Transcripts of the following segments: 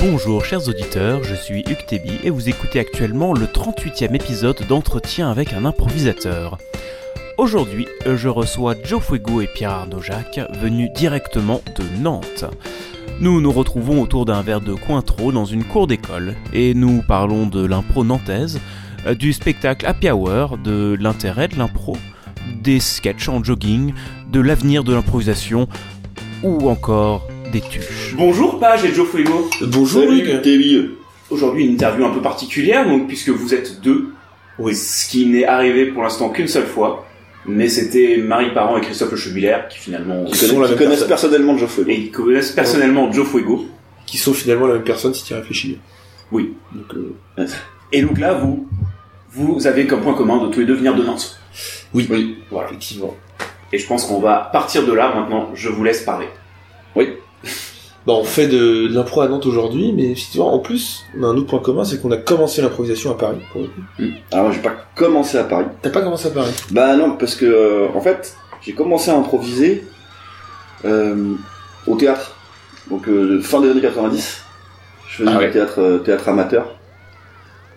Bonjour chers auditeurs, je suis Hugues et vous écoutez actuellement le 38e épisode d'entretien avec un improvisateur. Aujourd'hui, je reçois Joe Fuego et Pierre Arnaud Jacques, venus directement de Nantes. Nous nous retrouvons autour d'un verre de Cointreau dans une cour d'école et nous parlons de l'impro nantaise, du spectacle Happy Hour, de l'intérêt de l'impro, des sketchs en jogging, de l'avenir de l'improvisation ou encore des tuches. Bonjour Page et Joe Fuego. Bonjour Hugues. Aujourd'hui une interview un peu particulière donc puisque vous êtes deux. Oui. Ce qui n'est arrivé pour l'instant qu'une seule fois. Mais c'était Marie Parent et Christophe Le Chebulaire qui finalement Qui connaissent personne. personnellement Joe Fuego. et qui connaissent personnellement Joe Fuego. Qui sont finalement la même personne si tu y réfléchis. Oui. Donc, euh, Et donc là vous vous avez comme point commun de tous les deux venir de Nantes. oui, Oui. Voilà. effectivement. Et je pense qu'on va partir de là maintenant. Je vous laisse parler. Bah, on fait de, de l'impro à Nantes aujourd'hui, mais en plus, on a un autre point commun, c'est qu'on a commencé l'improvisation à Paris. pour le coup. Alors, j'ai pas commencé à Paris. T'as pas commencé à Paris? Bah non, parce que euh, en fait, j'ai commencé à improviser euh, au théâtre. Donc euh, fin des années 90. Je faisais Ah ouais. du théâtre, théâtre amateur.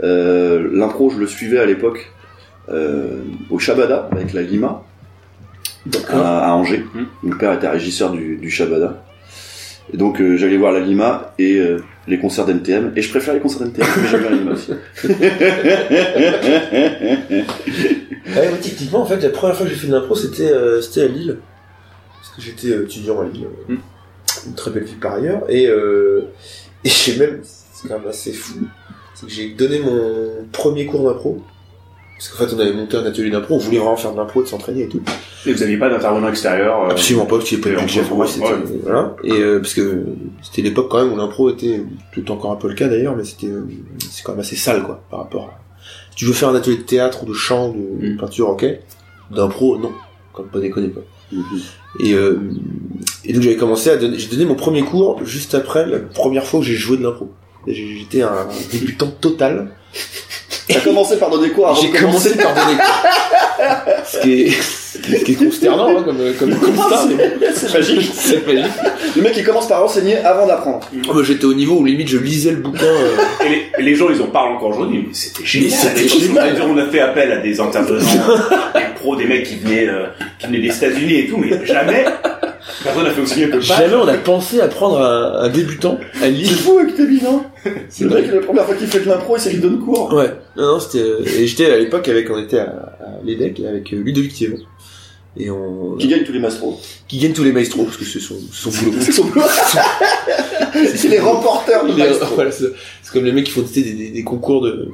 L'impro, je le suivais à l'époque au Shabada avec la Lima à, à Angers. Mhm. Mon père était régisseur du, du Shabada. Et donc euh, j'allais voir la Lima et euh, les concerts d'NTM. Et je préfère les concerts d'NTM, mais j'aime bien la Lima aussi. Ouais, moi, techniquement, en fait, la première fois que j'ai fait de l'impro, c'était euh, c'était à Lille. Parce que j'étais étudiant à Lille. euh, Mm. Une très belle ville par ailleurs. Et, euh, et j'ai même, c'est quand même assez fou, c'est que j'ai donné mon premier cours d'impro. Parce qu'en fait, on avait monté un atelier d'impro, on voulait vraiment faire de l'impro, de s'entraîner et tout. Et vous n'aviez pas d'intervenant extérieur. euh, Absolument pas, parce qu'il n'y avait pas de et budget pour moi, c'était, ouais. voilà. Et euh, parce que c'était l'époque quand même où l'impro était, tout encore un peu le cas d'ailleurs, mais c'était, euh, c'est quand même assez sale, quoi, par rapport à... Si tu veux faire un atelier de théâtre ou de chant, de, de Mm. peinture, ok. D'impro, non. Comme pas déconner, quoi. Et, euh, et donc j'avais commencé à donner, j'ai donné mon premier cours juste après la première fois que j'ai joué de l'impro. J'étais un débutant total. T'as commencé par donner quoi avant J'ai commencé par donner cours. ce qui est, ce qui est consternant, hein, comme, comme constat, mais bon, C'est magique. c'est magique. Le mec il commence par enseigner avant d'apprendre. Oh, bah, j'étais au niveau où limite je lisais le bouquin. euh, Et les, et les gens, ils en parlent encore aujourd'hui, mais c'était génial. c'était On a- génial. On a fait appel à des intervenants, des pros, des mecs qui venaient, euh, qui venaient des États-Unis et tout, mais jamais personne n'a fait aussi que. Jamais on a pensé à prendre un, un débutant à C'est lire. fou avec tes non? C'est C'est vrai que la première fois qu'il fait de l'impro, il s'est lui donne cours. Ouais. Non, non, c'était. euh, Et j'étais à l'époque avec, on était à, à l'EDEC avec euh, Ludovic Thiebaud. Et on. Qui gagne tous les mastros. Qui gagne tous les maestros, parce que c'est son, son boulot. C'est son boulot. C'est les remporteurs de maestros. voilà, c'est c'est comme les mecs qui font des, des, des concours de.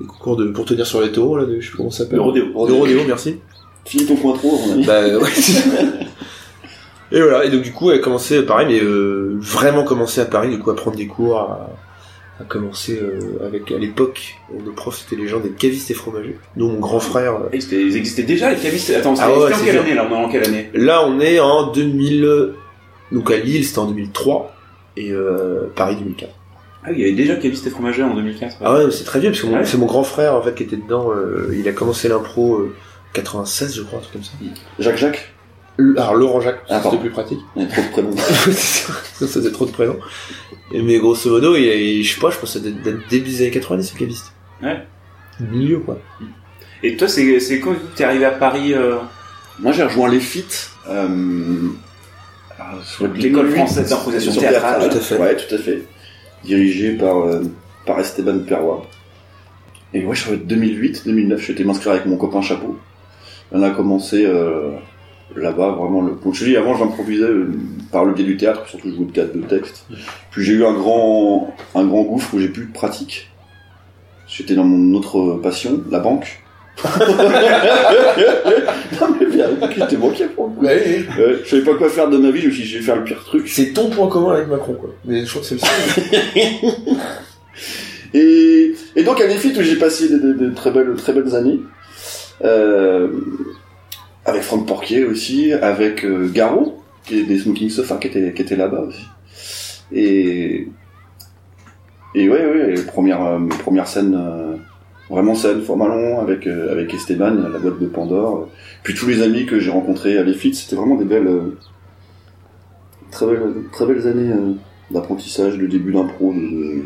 Des concours de, pour tenir sur les taureaux, là, de, je sais plus comment ça s'appelle. Le rodéo. De rodéo, merci. Finis ton coin trop, à mon avis. Bah, ouais. et voilà, et donc du coup, elle a commencé pareil, mais euh, vraiment commencé à Paris, du coup, à prendre des cours, à, à commencer euh, avec, à l'époque, nos profs, c'était les gens des cavistes et fromagers. Dont mon grand frère. euh, Et c'était- Ils existaient déjà, les cavistes? Attends, c'était Ah ouais, c'était en c'est quelle dur. année, là? On est en quelle année? Là, on est en 2000. Donc à Lille, c'était en 2003, et euh, Paris 2004. Ah, il y avait déjà cavistes et fromagers en 2004. Ah ouais, mais c'est très vieux, parce que mon- Ouais. c'est mon grand frère, en fait, qui était dedans. euh, il a commencé l'impro euh, 96, je crois, un truc comme ça. Jacques Jacques? Le- Alors Laurent Jacques, Ah, c'était plus pratique. Il y a trop de prénoms. C'est ça, faisait trop de prénoms. Et Mais grosso modo, il, il- je sais pas, je pense que ça date date début des années 90, le caviste. Ouais. Milieu, quoi. Et toi, c'est c'est quand t'es arrivé à Paris, euh, Moi, j'ai rejoint les FIT. Euh, alors, sur l'école française d'improvisation sur théâtrale. Tout à fait. Ouais, tout à fait. Dirigé par, euh, par Esteban Perrois. Et ouais, je suis en 2008, 2009, j'étais m'inscrire avec mon copain Chapeau. On a commencé euh, là-bas, vraiment le. Donc, je dis, avant, j'improvisais euh, par le biais du théâtre, surtout je jouais de théâtre de texte. Puis j'ai eu un grand, un grand gouffre où j'ai plus de pratique. J'étais dans mon autre passion, la banque. non mais bien, j'étais banquier pour le coup. Ouais, Ouais, je savais pas quoi faire de ma vie, je me suis dit, je vais faire le pire truc. c'est ton point commun avec Macron, quoi. Mais je crois que c'est le seul. Et, et donc à l'EFIT où j'ai passé de, de- de très belles très belles années, euh, avec Franck Porquier aussi, avec euh, Garo, qui est des Smoking Sofa, qui était, qui était là-bas aussi. Et, et ouais, ouais, les premières, euh, scènes, euh, vraiment scène format long, avec, euh, avec Esteban, la boîte de Pandore. Puis tous les amis que j'ai rencontrés à l'EFIT, c'était vraiment des belles, euh, très belles, très belles années. d'apprentissage, de début d'impro, de,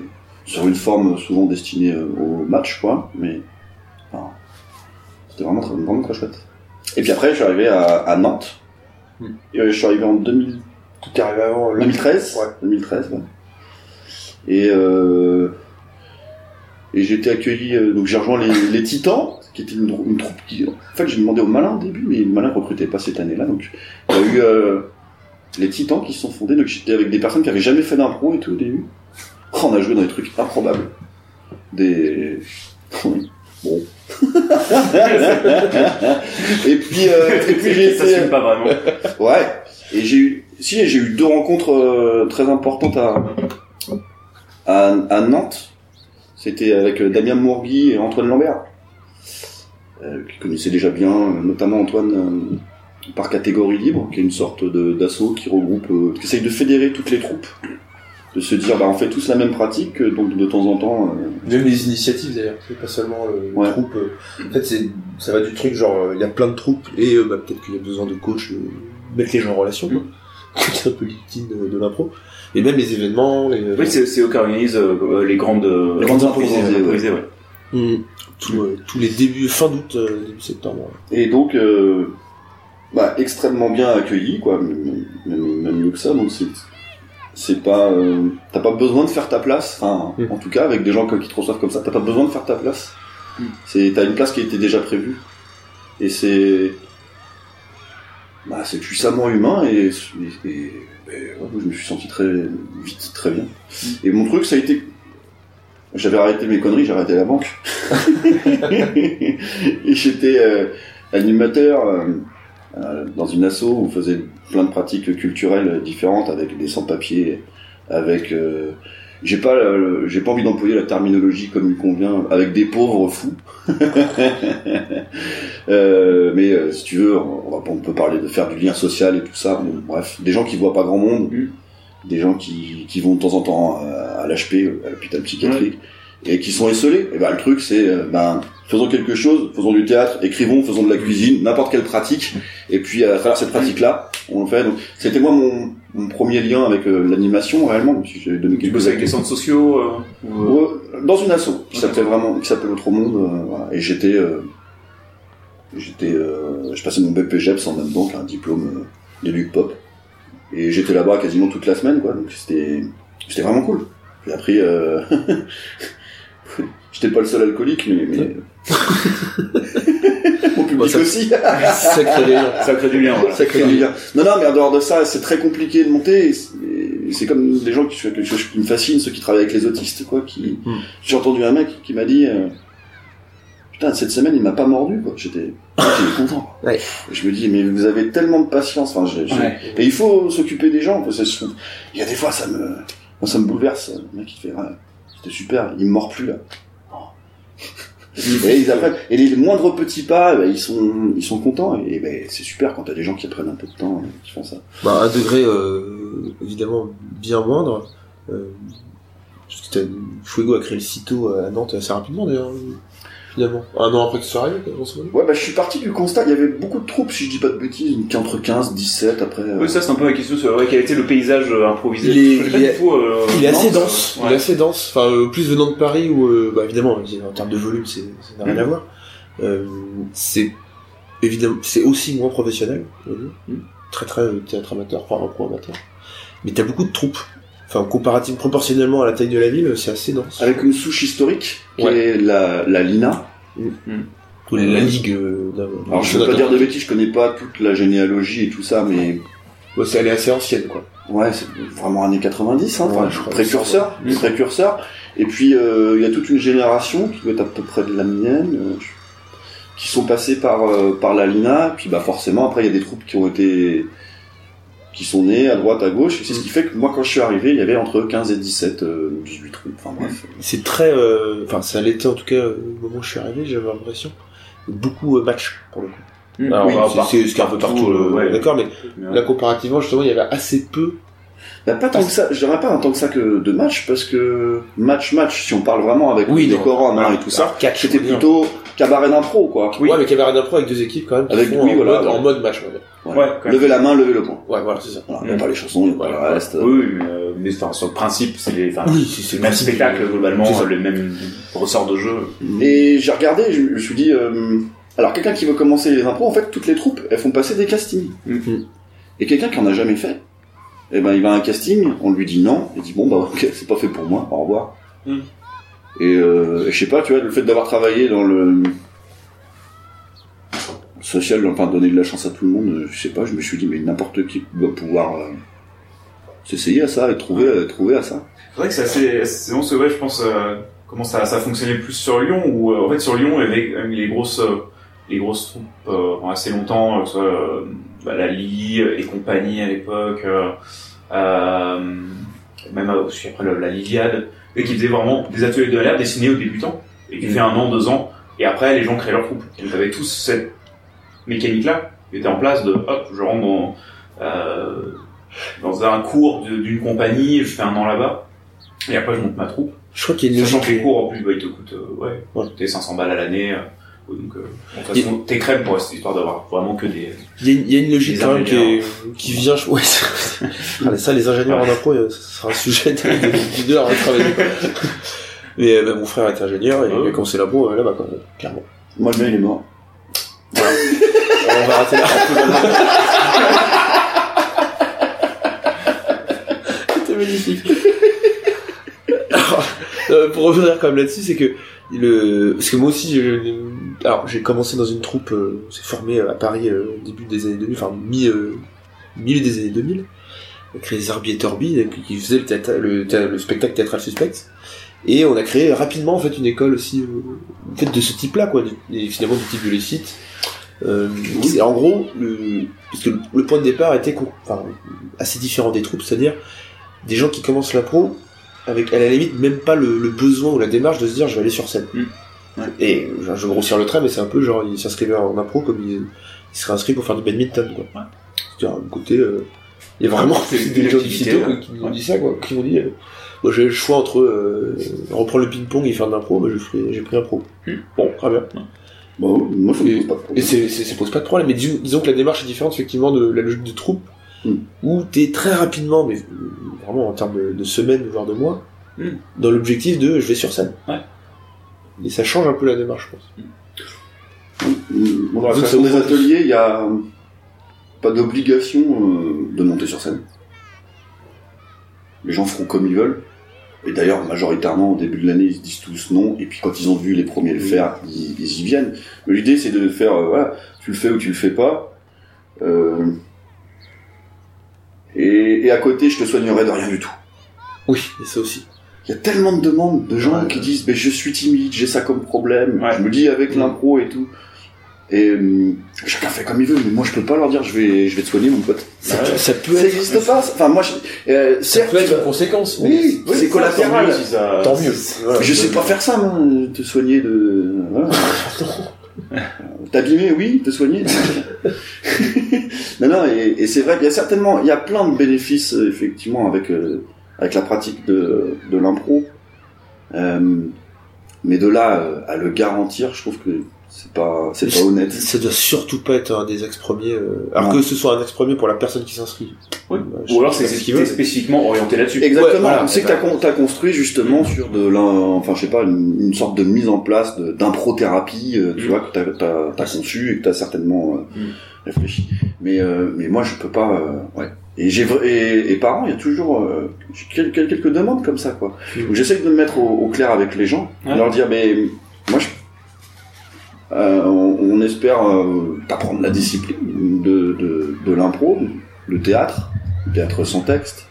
sur une forme souvent destinée au match, quoi. Mais enfin, c'était vraiment vraiment très chouette. Et puis après, je suis arrivé à, à Nantes. Hmm. Et, euh, je suis arrivé en 2000, Tout est arrivé avant le 2013. Ouais. 2013, ouais. Et, euh, et j'ai été accueilli, euh, donc j'ai rejoint les, les Titans, qui était une, une troupe qui, en fait, j'ai demandé au Malin au début, mais le Malin recrutait pas cette année-là, donc il y a eu euh, les Titans qui se sont fondés, donc j'étais avec des personnes qui avaient jamais fait d'impro et tout au début. Oh, on a joué dans des trucs improbables. Des... Bon. et puis, euh, et puis j'ai été... pas vraiment. Ouais. Et j'ai eu, si, j'ai eu deux rencontres euh, très importantes à, à, à Nantes. C'était avec euh, Damien Mourgui et Antoine Lambert, euh, qui connaissaient déjà bien, euh, notamment Antoine euh, par catégorie libre, qui est une sorte d'assaut qui regroupe, euh, qui essaye de fédérer toutes les troupes, de se dire, bah on fait tous la même pratique, euh, donc de temps en temps. euh, Même les initiatives d'ailleurs, c'est pas seulement le, le Ouais. troupe. euh, En fait, c'est ça va du truc genre euh, il y a plein de troupes et euh, bah, peut-être qu'il y a besoin de coach, euh, mettre les gens en relation. quoi. C'est un peu l'ultime de, de l'impro. Et même les événements, les, Oui, c'est c'est eux qui organisent euh, les grandes, euh, Les grandes improvisées, ouais. Mhm. Tout, euh, tous les débuts, fin d'août, euh, début septembre. Et donc, euh, bah, extrêmement bien accueilli, quoi, même, même- même mieux que ça. Donc c'est, c'est pas, euh, t'as pas besoin de faire ta place. Enfin, Mm. en tout cas, avec des gens qui te reçoivent comme ça, t'as pas besoin de faire ta place. Mm. C'est, t'as une place qui été déjà prévue. Et c'est, bah, c'est puissamment humain et, et, et- et, ouais, je me suis senti très vite, très bien. Et mon truc, ça a été j'avais arrêté mes conneries, j'ai arrêté la banque. et j'étais euh, animateur euh, dans une asso où on faisait plein de pratiques culturelles différentes avec des sans-papiers, avec euh, j'ai pas euh, j'ai pas envie d'employer la terminologie comme il convient avec des pauvres fous. Euh, mais euh, si tu veux, on, va, on peut parler de faire du lien social et tout ça. Bref, des gens qui voient pas grand monde, Mm. des gens qui, qui vont de temps en temps euh, à l'HP, à l'hôpital psychiatrique, et qui sont esselés. Et ben le truc c'est, euh, ben faisons quelque chose, faisons du théâtre, écrivons, faisons de la cuisine, n'importe quelle pratique. Et puis à travers cette pratique-là, on le fait. Donc c'était moi mon, mon premier lien avec euh, l'animation réellement. j'avais donné quelques avec les centres sociaux euh, ou, euh, Ouais, dans une asso qui s'appelait vraiment qui s'appelle Autre Monde euh, voilà. et j'étais euh, j'étais euh, je passais mon BPGEPS en même temps qu'un diplôme de Luc Pop et j'étais là-bas quasiment toute la semaine quoi donc c'était c'était vraiment cool j'ai appris euh... j'étais pas le seul alcoolique mais, mais... mon public Bon, ça- aussi. Ça crée du lien, voilà. ça crée du lien. Non, non, mais en dehors de ça, c'est très compliqué de monter. c'est- comme des gens qui font quelque chose qui me fascine, ceux qui travaillent avec les autistes, quoi. Qui... Hmm. J'ai entendu un mec qui m'a dit, euh, putain, cette semaine, il m'a pas mordu, quoi. J'étais, content. Ouais. Je me dis, mais vous avez tellement de patience. Enfin, Ouais. et il faut s'occuper des gens. Parce que c'est- il y a des fois, ça me, moi, ça me bouleverse. Le mec, il fait, c'était super, il me mord plus là. Et ils apprennent. Et les moindres petits pas, bah, ils sont, ils sont contents. Et ben, c'est super quand t'as des gens qui prennent un peu de temps, et qui font ça. Bah, à un degré euh, évidemment bien moindre. Euh, parce que t'as- Fuego a créé le CITO à Nantes assez rapidement d'ailleurs, finalement. Un an après que ce soit arrivé, quoi, grosso modo. Ouais, bah, je suis parti du constat, il y avait beaucoup de troupes, si je dis pas de bêtises, une- entre 15, 17, après. euh, Oui, ça c'est un peu la question sur ouais, quel a été le paysage euh, improvisé. Il est- il euh, Il est assez dense, il est assez dense. Enfin, euh, plus venant de Paris où, euh, bah, évidemment, en termes de volume, c'est, ça n'a rien Mhm. à voir. Euh, c'est évidemment, c'est aussi moins professionnel. Mhm. très très théâtre amateur, enfin un pro amateur. Mais t'as beaucoup de troupes. Enfin, comparativement, proportionnellement à la taille de la ville, c'est assez dense. Avec une souche historique, qui Ouais. est la, la Lina. Ou la ligue. euh, Alors, je veux pas dire de bêtises, je connais pas toute la généalogie et tout ça, mais Ouais, elle est assez ancienne, quoi. ouais, c'est vraiment années 90, hein, Ouais, je crois précurseur. Et puis, euh, il y a toute une génération qui doit être à peu près de la mienne, euh, qui sont passés par, euh, par la Lina, puis bah, forcément, après, il y a des troupes qui ont été, qui sont nées à droite, à gauche, c'est ce qui fait que moi, quand je suis arrivé, il y avait entre 15 et 17, euh, 18 troupes, enfin bref. C'est très, euh, enfin, ça l'était en tout cas euh, au moment où je suis arrivé, j'avais l'impression. Beaucoup euh, match pour le coup. Mmh. Alors, Oui, c'est, c'est ce qui est un peu partout, euh, le- ouais. d'accord, mais Mais, ouais. là comparativement justement, il y avait assez peu. Bah, pas tant que ça, je dirais pas tant que ça que de match, parce que match-match, si on parle vraiment avec Oui, les décorums hein, et tout ça, catch, c'était plutôt cabaret d'impro, quoi. Oui. Ouais, mais cabaret d'impro avec deux équipes quand même qui Avec- font oui, en, voilà, mode, ouais. en mode match. on Ouais. Lever la main, lever le poing. Ouais, voilà, c'est ça. Voilà, il y a pas les chansons, il y a pas le reste. Oui, oui, mais, euh, mais enfin, sur le principe, c'est les, enfin, Oui, c'est- c'est c'est le même principe. spectacle C'est globalement, le même ressort de jeu. Et j'ai regardé, je, je me suis dit, euh, alors quelqu'un qui veut commencer les impros, en fait, toutes les troupes, elles font passer des castings. Mhm. Et quelqu'un qui en a jamais fait, eh ben, il va à un casting, on lui dit non, il dit bon bah ok, c'est pas fait pour moi, au revoir. Et euh, je sais pas, tu vois, le fait d'avoir travaillé dans le social, enfin donner de la chance à tout le monde, euh, je sais pas, je me suis dit mais n'importe qui doit pouvoir euh, s'essayer à ça et trouver, euh, trouver à ça. C'est vrai que c'est assez, c'est bon, c'est vrai, je pense, euh, comment ça, ça fonctionnait plus sur Lyon, où, euh, en fait, sur Lyon, il y avait quand même les grosses, les grosses troupes, pendant assez longtemps, que ce soit, bah, la Lille et compagnie à l'époque, même après la, la Liliade, et qui faisaient vraiment des ateliers de l'air dessinés aux débutants, et qui fait un an, deux ans, et après, les gens créaient leur troupe. Donc, avait tous cette mécanique-là, qui était en place de, hop, je rentre dans, euh, dans un cours d'une compagnie, je fais un an là-bas, et après je monte ma troupe. Je crois qu'il y a une Sachant que les logique. cours en plus, bah, ils te coûtent euh, ouais, Ouais. t'es 500 balles à l'année. euh, donc, euh, de toute façon, t'es crème pour cette histoire d'avoir vraiment que des. Il y, a, il y a une logique quand même qui, est- qui vient. Ouais, c'est- Ah, ça, les ingénieurs en impro, ce sera un sujet de, de, de leur travail. Mais bah, mon frère est ingénieur et Ouais. il a commencé l'impro là-bas, clairement. Moi le mien il est mort. On va arrêter là. C'était magnifique. Alors, euh, pour revenir quand même là-dessus, c'est que le, parce que moi aussi, je- alors j'ai commencé dans une troupe, euh, on s'est formé à Paris euh, au début des années 2000, enfin mi, euh, milieu des années 2000, on a créé Zarbi et Torbi, qui faisait le, théâtre- le, thé- le spectacle théâtral suspect. Et on a créé rapidement en fait une école aussi euh, en fait, de ce type-là, quoi, et finalement du type de Lécite. Euh, en gros, le, parce que le point de départ était enfin, assez différent des troupes, c'est-à-dire des gens qui commencent l'impro avec à la limite même pas le, le besoin ou la démarche de se dire je vais aller sur scène. Mm. Et je, je vais grossir le trait, mais c'est un peu genre ils s'inscrivaient en impro comme ils, ils seraient inscrits pour faire du badminton. Quoi. C'est-à-dire du côté, euh, il y a vraiment des gens ouais. qui nous ont dit ça, quoi, qui m'ont dit euh, moi j'ai le choix entre euh, reprendre le ping-pong et faire de l'impro, mais j'ai pris, pris impro. Mm. Bon, très bien. Bon, moi ça me Et- pose pas de Et problème. c'est, c'est, ça pose pas de problème. Mais disons, disons que la démarche est différente effectivement de la logique de troupe, Mm. où t'es très rapidement, mais euh, vraiment en termes de, de semaines, voire de mois, Mm. dans l'objectif de je vais sur scène. Ouais. Et ça change un peu la démarche, je pense. Bon, Dans la sur façon des de- ateliers, il y a pas d'obligation euh, de monter sur scène. Les gens feront comme ils veulent. Et d'ailleurs, majoritairement, au début de l'année, ils se disent tous non. Et puis quand ils ont vu les premiers le faire, ils, ils y viennent. Mais l'idée, c'est de faire, euh, voilà, tu le fais ou tu le fais pas. Euh, et, et à côté, je te soignerai de rien du tout. Oui, et ça aussi. Il y a tellement de demandes de gens Ouais. qui disent mais je suis timide, j'ai ça comme problème. Ouais. Je me dis avec l'impro et tout. Et euh, chacun fait comme il veut, mais moi je peux pas leur dire je vais je vais te soigner mon pote. Ça, Ouais. ça peut Ça être, n'existe pas. ça. Enfin moi je, euh, ça certes, peut être une conséquence. mais Oui, Oui, c'est collatéral. Tant mieux si ça. Tant mieux. Voilà. Je sais pas faire ça moi, te soigner de voilà. T'abîmer, oui, te soigner. non, non, et, et c'est vrai qu'il y a certainement, il y a plein de bénéfices euh, effectivement avec euh, avec la pratique de, de l'impro. Euh, mais de là euh, à le garantir, je trouve que c'est pas c'est pas honnête. Ça doit surtout pas être un des ex premiers. euh, Alors Non. que ce soit un ex premier pour la personne qui s'inscrit. Oui. Je Ou alors sais c'est pas ce veut. spécifiquement orienté là-dessus. Exactement. Ouais, voilà, c'est que t'as, con- t'as construit justement sur de l'in, enfin je sais pas une, une sorte de mise en place d'improthérapie, euh, tu Mm. vois que t'as, t'as, t'as conçu et que t'as certainement euh, Mm. réfléchi. Mais euh, mais moi je peux pas. euh, ouais. Et j'ai et, et par an il y a toujours euh, quelques demandes comme ça quoi. Mm. Donc j'essaye de me mettre au, au clair avec les gens, Ouais. leur dire mais moi je euh, on, on espère euh, t'apprendre la discipline de, de, de l'impro, le théâtre, le théâtre sans texte.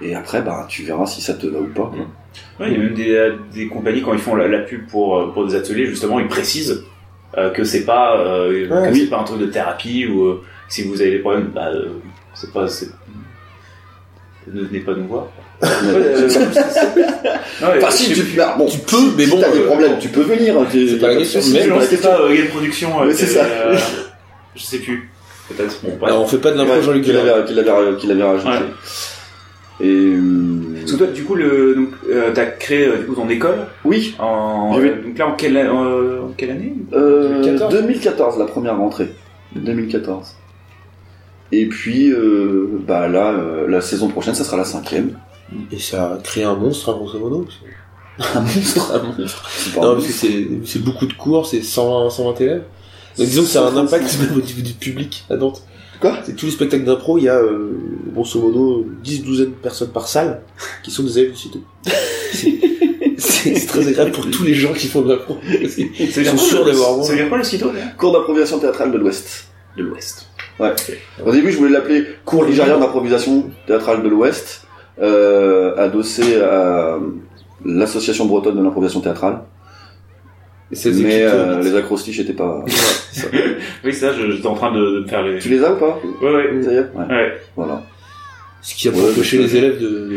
Et après, bah, tu verras si ça te va ou pas. quoi. Il y a même des, des compagnies quand ils font la, la pub pour euh, pour des ateliers justement ils précisent euh, que c'est pas euh, Ouais, que oui. c'est pas un truc de thérapie ou euh, si vous avez des problèmes bah euh, c'est pas c'est ne venez pas nous voir. Euh, c'est- c'est- Enfin, si, tu, bah, bon, Tu peux, mais si bon, t'as des euh, problèmes, tu peux venir. hein, c'est pas la question, mais c'est non, question. pas euh, Game Production. euh, c'est qui ça. euh, je sais plus. Peut-être. Alors, on fait pas de l'impro Jean-Luc qu'il avait, qu'il avait, qu'il avait rajouté. Et euh, Parce que toi, du coup, le, donc, euh, t'as créé euh, du coup ton école oui, en, euh, donc là en quelle, euh, en quelle année euh, 2014. 2014, la première rentrée. 2014. Et puis, euh, bah là, euh, la saison prochaine, ça sera la cinquième. Et ça a créé un monstre, hein, grosso modo. Un monstre. Un monstre. Non, parce que c'est beaucoup de cours, c'est 120, 120 élèves. Donc disons que ça a un impact même au niveau du public à Nantes. Quoi? C'est tous les spectacles d'impro, il y a euh, grosso modo 10-12 de personnes par salle qui sont des élèves du site. C'est très agréable pour tous les gens qui font de l'impro. dire sont quoi, sûrs le- d'avoir. Ça veut dire quoi le site d'ailleurs Cours d'improvisation théâtrale de l'Ouest. De l'Ouest. Au début, je voulais l'appeler Cours ligérien d'improvisation théâtrale de l'Ouest, adossé à l'association bretonne de l'improvisation théâtrale. Mais euh, euh, les acrostiches étaient pas. Oui, ça, j'étais en train de, de me faire les. tu les as ou pas? Ouais, ouais. Ça y est? Ouais. Ouais. Voilà. Ce qui a Ouais, mais- les élèves de,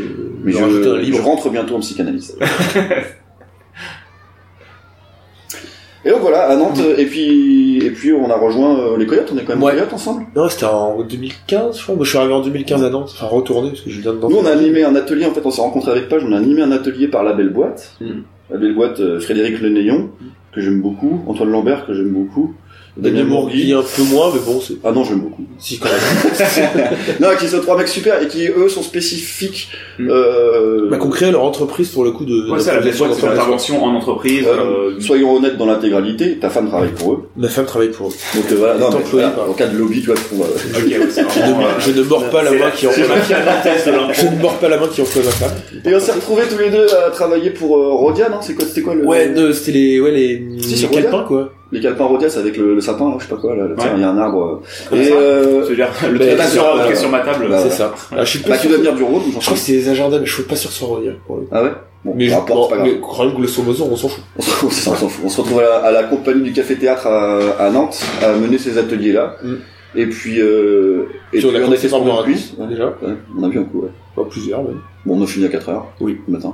Mais de un je, je rentre bientôt en psychanalyse. et donc voilà, à Nantes, et puis, et puis on a rejoint euh, les Coyotes, on est quand même Ouais. Coyotes ensemble. Non, c'était en 2015, je crois. Moi, je suis arrivé en 2015 à Nantes. Enfin, retourné, parce que je viens de Nantes. Nous, on a animé un atelier, en fait, on s'est rencontrés avec Page, on a animé un atelier par la Belle Boîte. Mm. La Belle Boîte, euh, Frédéric Lenéon, que j'aime beaucoup, Antoine Lambert, que j'aime beaucoup, Daniel Mourgui un peu moins, mais bon, c'est... Ah non, j'aime beaucoup. Si, quand même. non, qui sont trois mecs super et qui, eux, sont spécifiques. Mm. Euh, bah, qu'on crée leur entreprise pour le coup de... Ouais, ça, la d'improvisation. l'intervention en entreprise. euh, euh, soyons honnêtes dans l'intégralité, ta femme travaille pour eux. Ma femme travaille pour eux. Donc euh, voilà, non, mais voilà, en cas de lobby, tu vois, on va- Ok, ouais, c'est Je vraiment, ne, euh, je ne mords pas la main qui emploie de l'impro. Je ne mords pas la main qui emploie ma femme. Et on s'est retrouvés tous les deux à travailler pour euh, Rodia, non C'est quoi, c'était quoi le... Ouais, c'était les, ouais, les, Si, quoi. Les calepins Rodia, c'est avec le, le sapin, là, je sais pas quoi, là, Ouais. il y a un arbre. Comme et ça euh, C'est-à-dire, le Bah, sur, ça, qui est euh, sur ma table. bah, c'est ça. Ah, je suis pas bah, tu sûr. dois venir du Rhône, j'en Je crois que c'est les agendas, mais je suis pas sûr que ce soit Rodia. pour le coup. Ah ouais? Bon, Mais je, c'est pas grave. mais quand même, on s'en fout. On se, retrouve- c'est ça, on s'en fout. On se retrouve à la, à la compagnie du Café Théâtre à, à Nantes à mener ces ateliers-là. Mm. Et puis, euh, et Puis on a puis on a commencé fait un quiz. coup, déjà. Ouais, on a vu un coup, ouais. Pas plusieurs, même. Bon, on a fini à 4 heures. Oui. Le matin.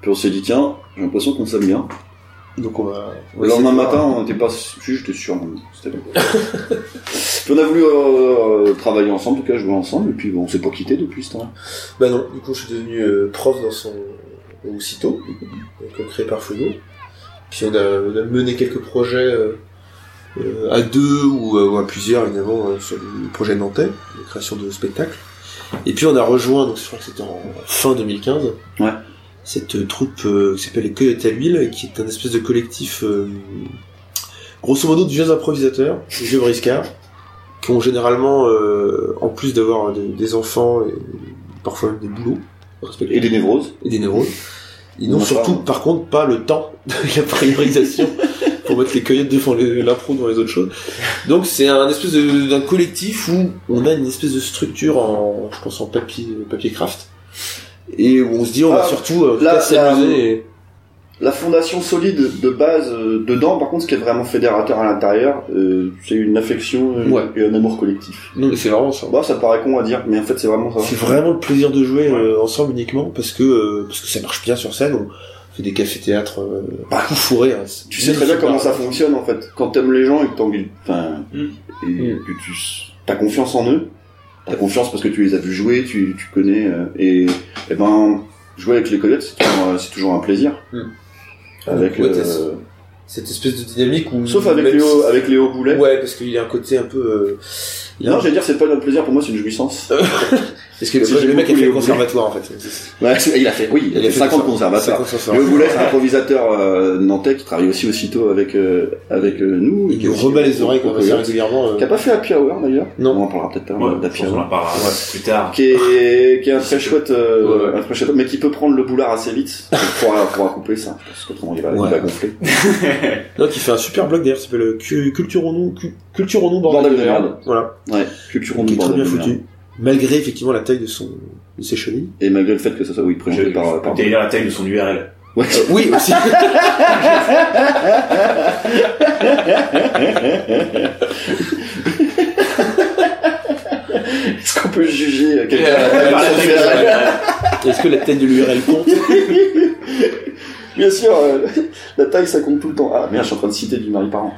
Puis on s'est dit, tiens, j'ai l'impression qu'on s'aime bien. Donc on va... on Le lendemain matin, on n'était pas sûr, j'étais sûr. mais C'était bon. puis on a voulu euh, travailler ensemble, en tout cas jouer ensemble, et puis bon, on s'est pas quitté depuis ce temps. Bah non, du coup, je suis devenu euh, prof dans son... au CITO, donc euh, créé par Fugo. Puis on a, on a mené quelques projets euh, à deux ou, ou à plusieurs, évidemment, euh, sur le projet nantais, de création de spectacles. Et puis on a rejoint, donc je crois que c'était en fin 2015, Ouais. Cette troupe euh, qui s'appelle les Coyotes à l'huile, qui est un espèce de collectif, euh, grosso modo, de vieux improvisateurs, de vieux briscards, qui ont généralement, euh, en plus d'avoir des, des enfants et parfois même des boulots, Et des névroses. et des neurones. Ils n'ont surtout, par contre, pas le temps de la priorisation pour mettre les cueillettes devant l'impro dans les autres choses. Donc c'est un espèce d'un collectif où on a une espèce de structure en, je pense en papier, papier craft. Et où on se dit on va Ah, surtout euh, cas, s'amuser. et- La fondation solide de base euh, dedans, par contre, ce qui est vraiment fédérateur à l'intérieur, euh, c'est une affection euh, Ouais. et un amour collectif. Non mais c'est vraiment ça. Bon, ça paraît con à dire, mais en fait, c'est vraiment ça. C'est vraiment le plaisir de jouer euh, ensemble uniquement parce que euh, parce que ça marche bien sur scène. On fait des cafés théâtres euh, Bah, fourrés. hein. Tu sais très bien comment ça fonctionne en fait. Quand t'aimes les gens et que t'as enfin, Mm. et Mm. que tu as confiance en eux, t'as confiance parce que tu les as vus jouer, tu, tu connais, euh, et, et ben jouer avec les Coyotes, c'est toujours, euh, toujours un plaisir. Mm. Avec, Ouais, euh, cette espèce de dynamique où sauf avec Léo, si- avec Léo Boulet. Ouais, parce qu'il y a un côté un peu. Euh... Non, j'allais dire c'est pas notre plaisir pour moi, c'est une jouissance. Parce que le, le mec a fait le conservatoire en fait. Ouais, c'est- il a fait, oui, il, a fait 50 conservateurs. 50 conservateurs. Léo Boulet, c'est un improvisateur euh, nantais qui travaille aussi aussitôt avec euh, avec euh, nous. et Il qui nous rebat les au- oreilles au quand même régulièrement. euh. Qui a pas fait Happy Hour d'ailleurs. Non. On en parlera peut-être Ouais, d'Happy on Hour. en parlera Ouais. plus tard. qui est, qui est un très chouette, euh, Ouais, un très chouette, mais qui peut prendre le boulard assez vite pour pouvoir, pouvoir couper ça, parce qu'autrement il va, Ouais. il va gonfler. Non, qui fait un super blog d'ailleurs, ça s'appelle euh, Cu- Culturons-nous, Cu- Culturons-nous bordel, Bordel de de merde. merde. Voilà. Ouais, culture Qui est très bien foutu. Malgré effectivement la taille de son, de ses chevilles. Et malgré le fait que ça soit, oui, présenté par, par la taille de son URL. Ouais. Euh, oui, aussi. Est-ce qu'on peut juger quelqu'un Euh. Est-ce que la taille de l'URL compte? Bien sûr, euh, la taille ça compte tout le temps. Ah merde, je suis en train de citer du mari parent.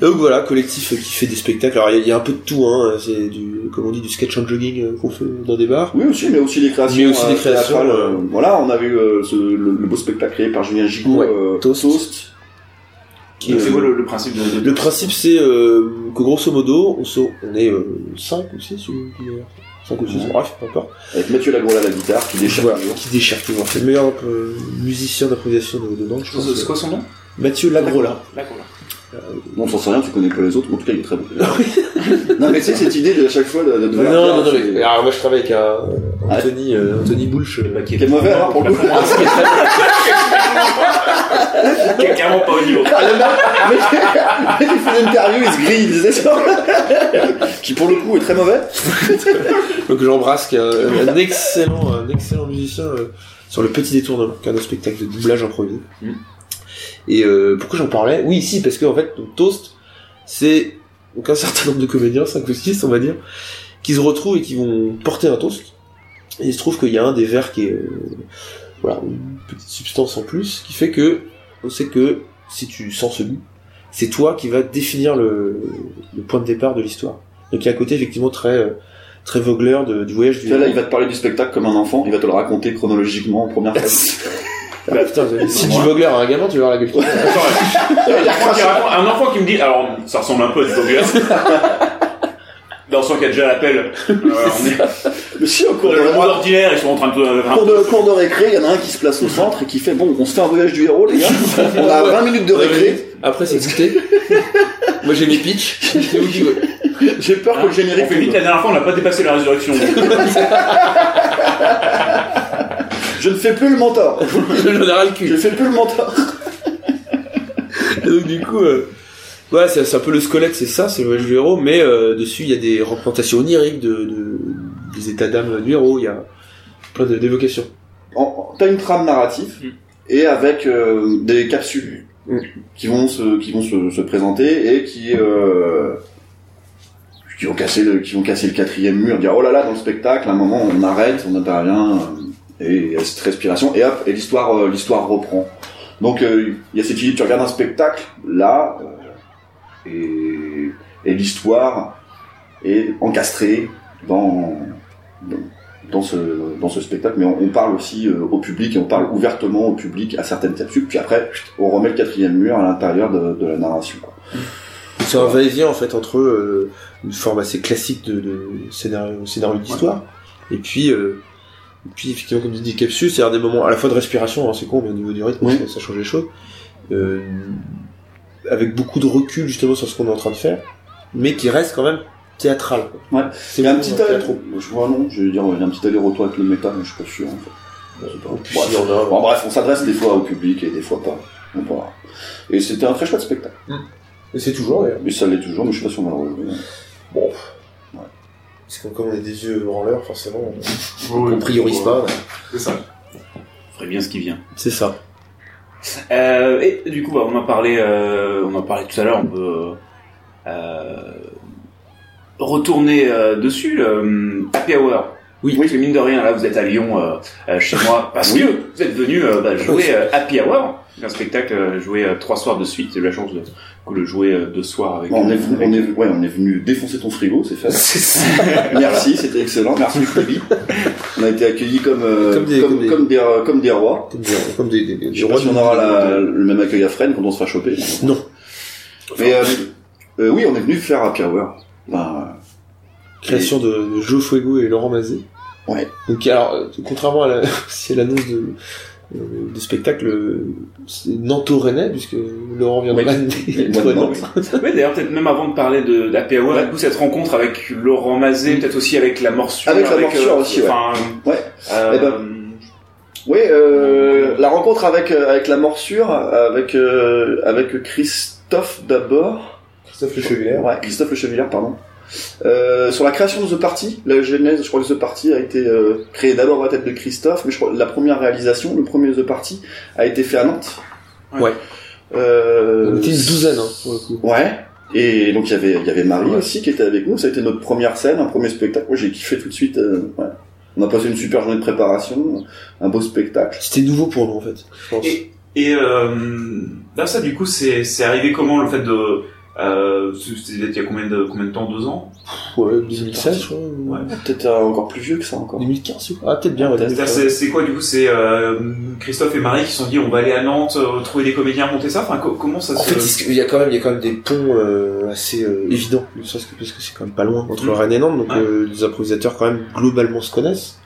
Donc voilà, collectif euh, qui fait des spectacles. Alors il y a- il y, a un peu de tout, hein. C'est du, comme on dit, du sketch and jogging euh, qu'on fait dans des bars. Oui aussi, mais aussi les créations. Mais aussi euh, des créations, théâtrales, euh, euh, Voilà, on a vu euh, ce- le, le beau spectacle créé par Julien Gigot, Ouais, euh, Toast. C'est euh, quoi le, le principe de, de- Le principe, c'est euh, que grosso modo, on, se- on est 5 ou 6 ou 5 ou 6, Ouais. bref, peu importe. Avec Mathieu Lagrola à la guitare, qui déchire Voilà, toujours. qui déchire toujours. C'est le meilleur euh, musicien d'improvisation de, de Nantes, je pense. C'est quoi son nom? Mathieu Lagrola. D'accord. Non, t'en sais rien, tu connais pas les autres, en tout cas, il est très bon. non, mais tu sais, cette idée de à chaque fois de, de Non, non, non, mais, alors moi je travaille avec un, Anthony, euh, Anthony Boulch. euh, Qui Qui est mauvais, alors, pour le coup. Qui est clairement pas au niveau. Ah, le mec, il fait une interview, il se grille, il disait ça. qui pour le coup est très mauvais. Donc j'embrasse, qui est un, un excellent, un excellent musicien euh, sur le Petit Détournement, qui est un spectacle de doublage improvisé. Mm. Et euh, pourquoi j'en parlais? Oui, ici, parce qu'en fait, donc, Toast, c'est donc un certain nombre de comédiens, 5 ou 6 on va dire, qui se retrouvent et qui vont porter un toast. Et il se trouve qu'il y a un des verres qui est euh, voilà, une petite substance en plus, qui fait que on sait que si tu sens ce goût, c'est toi qui va définir le, le point de départ de l'histoire. Donc il y a un côté effectivement très euh, très vogleur de- du voyage du vois, là, il va te parler du spectacle comme un enfant, il va te le raconter chronologiquement en première phase. Ah, putain, si du vogleur à un gamin, tu vas voir la gueule. Attends, un enfant qui raconte- un enfant qui me dit, alors ça ressemble un peu à du Vogler. Dans son qui a déjà l'appel, euh, est Mais si, au cours de, le monde ordinaire, ils sont en train de. euh, cours de, cours de récré, il y en a un qui se place au centre et qui fait bon, on se fait un voyage du héros, les gars. On a 20 minutes de récré. Après, c'est écouté. Moi, j'ai mes pitchs. J'ai peur que le générique. On fait vite, la dernière fois, on n'a pas dépassé la résurrection. Je ne fais plus le mentor. Je ne fais plus le mentor. Et donc, du coup, euh, ouais, c'est un peu le squelette, c'est ça, c'est le voyage du héros, mais euh, dessus, il y a des représentations oniriques de, de- des états d'âme du héros, il y a plein de- d'évocations. En- T'as une trame narrative Mm. et avec euh, des capsules Mm. qui vont se qui vont se, se présenter et qui euh, qui vont casser le qui vont casser le quatrième mur, dire oh là là dans le spectacle, à un moment on arrête, on intervient et cette respiration et hop et l'histoire euh, l'histoire reprend. Donc euh, il y a cette idée, tu regardes un spectacle là euh, et et l'histoire est encastrée dans dans, dans ce dans ce spectacle, mais on, on parle aussi au public et on parle ouvertement au public à certaines capsules. Puis après, on remet le quatrième mur à l'intérieur de, de la narration. quoi. C'est un va-et-vient, en fait, entre euh, une forme assez classique de, de scénario, scénario d'histoire, et puis, euh, puis, effectivement, comme tu dis, capsule, c'est-à-dire des moments à la fois de respiration, hein, c'est con, mais au niveau du rythme, Oui. ça, ça change les choses, euh, avec beaucoup de recul, justement, sur ce qu'on est en train de faire, mais qui reste quand même théâtral. quoi. Ouais. C'est Il y a un petit aller, je vois non, je vais dire, il y a un petit aller-retour avec le méta, mais je suis pas sûr. En fait. Pas. Puis, a- Bon, bref, on s'adresse des fois au public et des fois pas. Et c'était un très chouette spectacle. Et c'est toujours, d'ailleurs. Et ça l'est toujours, mais je sais pas le revoir. Bon. Parce que comme on a des yeux branleurs, forcément, on, on priorise pas. C'est ça. On ferait bien ce qui vient. C'est ça. Euh, et du coup, bah, on en a parlé, euh, on en parlait tout à l'heure. On peut euh, retourner euh, dessus. Happy Hour. Oui. Parce que mine de rien, là, vous êtes à Lyon, chez moi, parce que vous êtes venu euh, bah, jouer euh, Happy Hour, un spectacle joué trois soirs de suite. J'ai eu la chance de le jouer euh, deux soirs avec. Bon, on, est venu, avec- on, est, ouais, on est venu défoncer ton frigo, c'est fait. Merci, c'était excellent. Merci Fluby. On a été accueillis comme, euh, Comme des- comme, comme des- comme des, euh, comme des rois. Comme des, des, des, des Je sais pas si on aura la- le même accueil à Fresnes quand on se fera choper. Non. Mais euh, euh, oui, on est venu faire Happy Hour. Ben, Création de, de Joe Fuego et Laurent Mazet. Ouais. Donc alors, euh, contrairement à la- si à l'annonce de, euh, du spectacle, euh, c'est Nanto-Rennais, puisque Laurent vient de Et et moi, Oui, Nantes. d'ailleurs, peut-être même avant de parler de d'Happy Hour, du coup, cette rencontre avec Laurent Mazet, peut-être aussi avec la morsure. Avec la morsure aussi, ouais. enfin, Ouais. euh, Eh ben, Oui, euh, la rencontre avec euh, avec la morsure, avec euh, avec Christophe d'abord. Christophe Le Chevillère. Ouais, Christophe Le Chevillard, pardon. Euh, sur la création de The Party, la genèse, je crois que The Party a été euh, créé d'abord à la tête de Christophe, mais je crois que la première réalisation, le premier The Party, a été fait à Nantes. Ouais. Euh, On était une douzaine, hein, pour le coup. Ouais. Et donc il y avait il y avait Marie Ouais. aussi qui était avec nous. Ça a été notre première scène, un premier spectacle. Moi j'ai kiffé tout de suite. euh, ouais. On a passé une super journée de préparation, un beau spectacle. C'était nouveau pour nous, en fait. Je pense. Et, et euh, là, ça, du coup, c'est c'est arrivé comment le fait de Euh, C'était il y a combien de, combien de temps? Deux ans? Ouais, 2016, je crois. ou- Ouais. Peut-être encore plus vieux que ça encore. 2015 ou- Ah, peut-être bien, ouais, 2015. C'est quoi du coup? C'est euh, Christophe et Marie qui se sont dit on va aller à Nantes, euh, trouver des comédiens, monter ça? Enfin, co- comment ça En se fait, il y a quand même, il y a quand même des ponts euh, assez euh, évidents, ne que parce que c'est quand même pas loin entre Mhm. Rennes et Nantes, donc Ouais. euh, les improvisateurs quand même globalement se connaissent.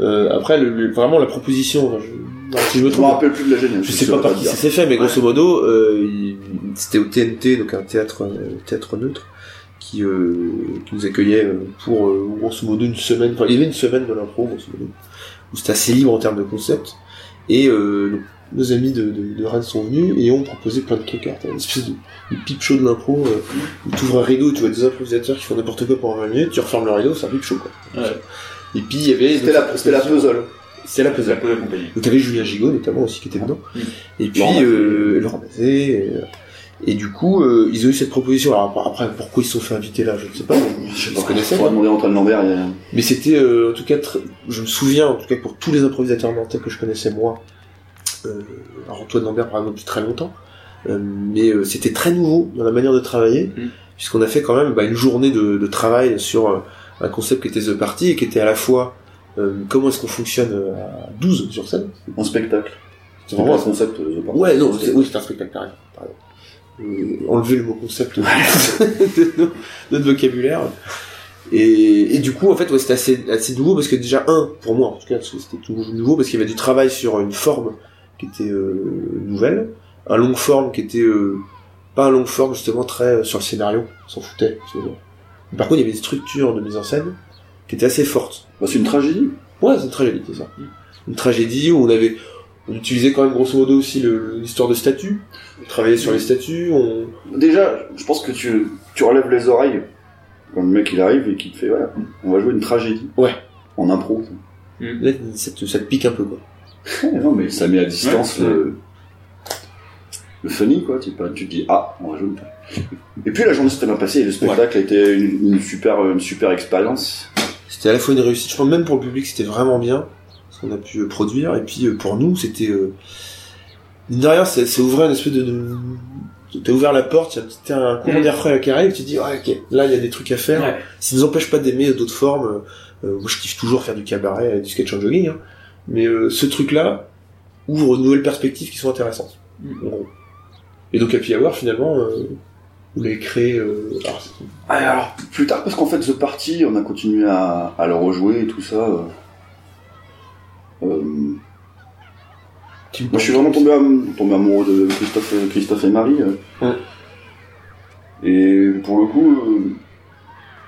Euh, après, le, le- vraiment la proposition, enfin, je, si je me Je me trompe, rappelle plus de la générique. je sais pas par qui ça s'est fait, mais grosso modo, euh, il- c'était au TNT, donc un théâtre, euh, théâtre neutre, qui, euh, qui nous accueillait euh, pour grosso modo une semaine. Enfin, il y avait une semaine de l'impro, grosso modo, où c'était assez libre en termes de concept. Et donc, nos amis de, de, de Rennes sont venus et ont proposé plein de trucs. Alors, une espèce de, de pipe show de l'impro euh, où tu ouvres un rideau et tu vois des improvisateurs qui font n'importe quoi pendant 20 minutes, tu refermes le rideau, c'est un pipe show quoi. Ouais. Et puis il y avait C'était la, c'était la puzzle. C'était la puzzle. la compagnie. Donc t'avais Julien Gigot notamment aussi qui était dedans. Mm. Et puis Laurent Bazet. euh, Laurent Bazet. Et, et du coup, euh, ils ont eu cette proposition. Alors après, pourquoi ils se sont fait inviter là, je ne sais pas. mais Je les connaissais. On va demander à Antoine Lambert. il y a- Mais c'était euh, en tout cas, je me souviens en tout cas pour tous les improvisateurs nantais que je connaissais moi. Euh, alors Antoine Lambert par exemple depuis très longtemps. Euh, mais euh, c'était très nouveau dans la manière de travailler, Mm. puisqu'on a fait quand même bah, une journée de, de travail sur euh, un concept qui était The Party et qui était à la fois euh, comment est-ce qu'on fonctionne à 12 sur scène. En spectacle. C'est vraiment un concept. euh, de Ouais, non, c'est- oui, c'est un spectacle, t'as enlever le mot concept de nos- notre vocabulaire. Et, et du coup, en fait, ouais, c'était assez, assez nouveau parce que déjà, un, pour moi, en tout cas, c'était tout nouveau parce qu'il y avait du travail sur une forme qui était euh, nouvelle, un long forme qui était euh, pas un long forme justement très euh, sur le scénario, on s'en foutait. Mais Par contre, il y avait une structure de mise en scène qui était assez forte. Bah, c'est une tragédie. Ouais, c'est une tragédie, c'est ça. Une tragédie où on avait, on utilisait quand même grosso modo aussi l'histoire de statues. On travaillait sur les statues, on, Déjà, je pense que tu, tu relèves les oreilles quand le mec il arrive et qu'il te fait voilà, on va jouer une tragédie. Ouais. En impro. là, ça te, ça te pique un peu, quoi. Non, mais ça met à distance Ouais, le, le funny, quoi. Tu, pas- tu te dis, ah, on va jouer. Et puis la journée s'était bien passée et le spectacle a été une, une super, une super expérience. C'était à la fois une réussite, je pense même pour le public c'était vraiment bien, ce qu'on a pu produire, et puis euh, pour nous c'était... Euh... mine de rien, ça, ça ouvrait une espèce de... de... T'as ouvert la porte, il y a un petit- un courant Mm. d'air frais qui arrive, tu te dis, ouais, ok, là il y a des trucs à faire. Ouais. Ça nous empêche pas d'aimer d'autres formes. Euh, moi je kiffe toujours faire du cabaret, du sketch en jogging, hein. mais euh, ce truc-là ouvre de nouvelles perspectives qui sont intéressantes. Mm. en gros. Et donc Happy Hour finalement, euh, vous l'avez créé... Euh... alors, c'est- Ah, et alors, plus tard, parce qu'en fait, The Party, on a continué à, à le rejouer et tout ça. euh, euh, Moi, je suis vraiment tombé, am- tombé amoureux de Christophe, Christophe et Marie. euh. Ouais. Et pour le coup, euh,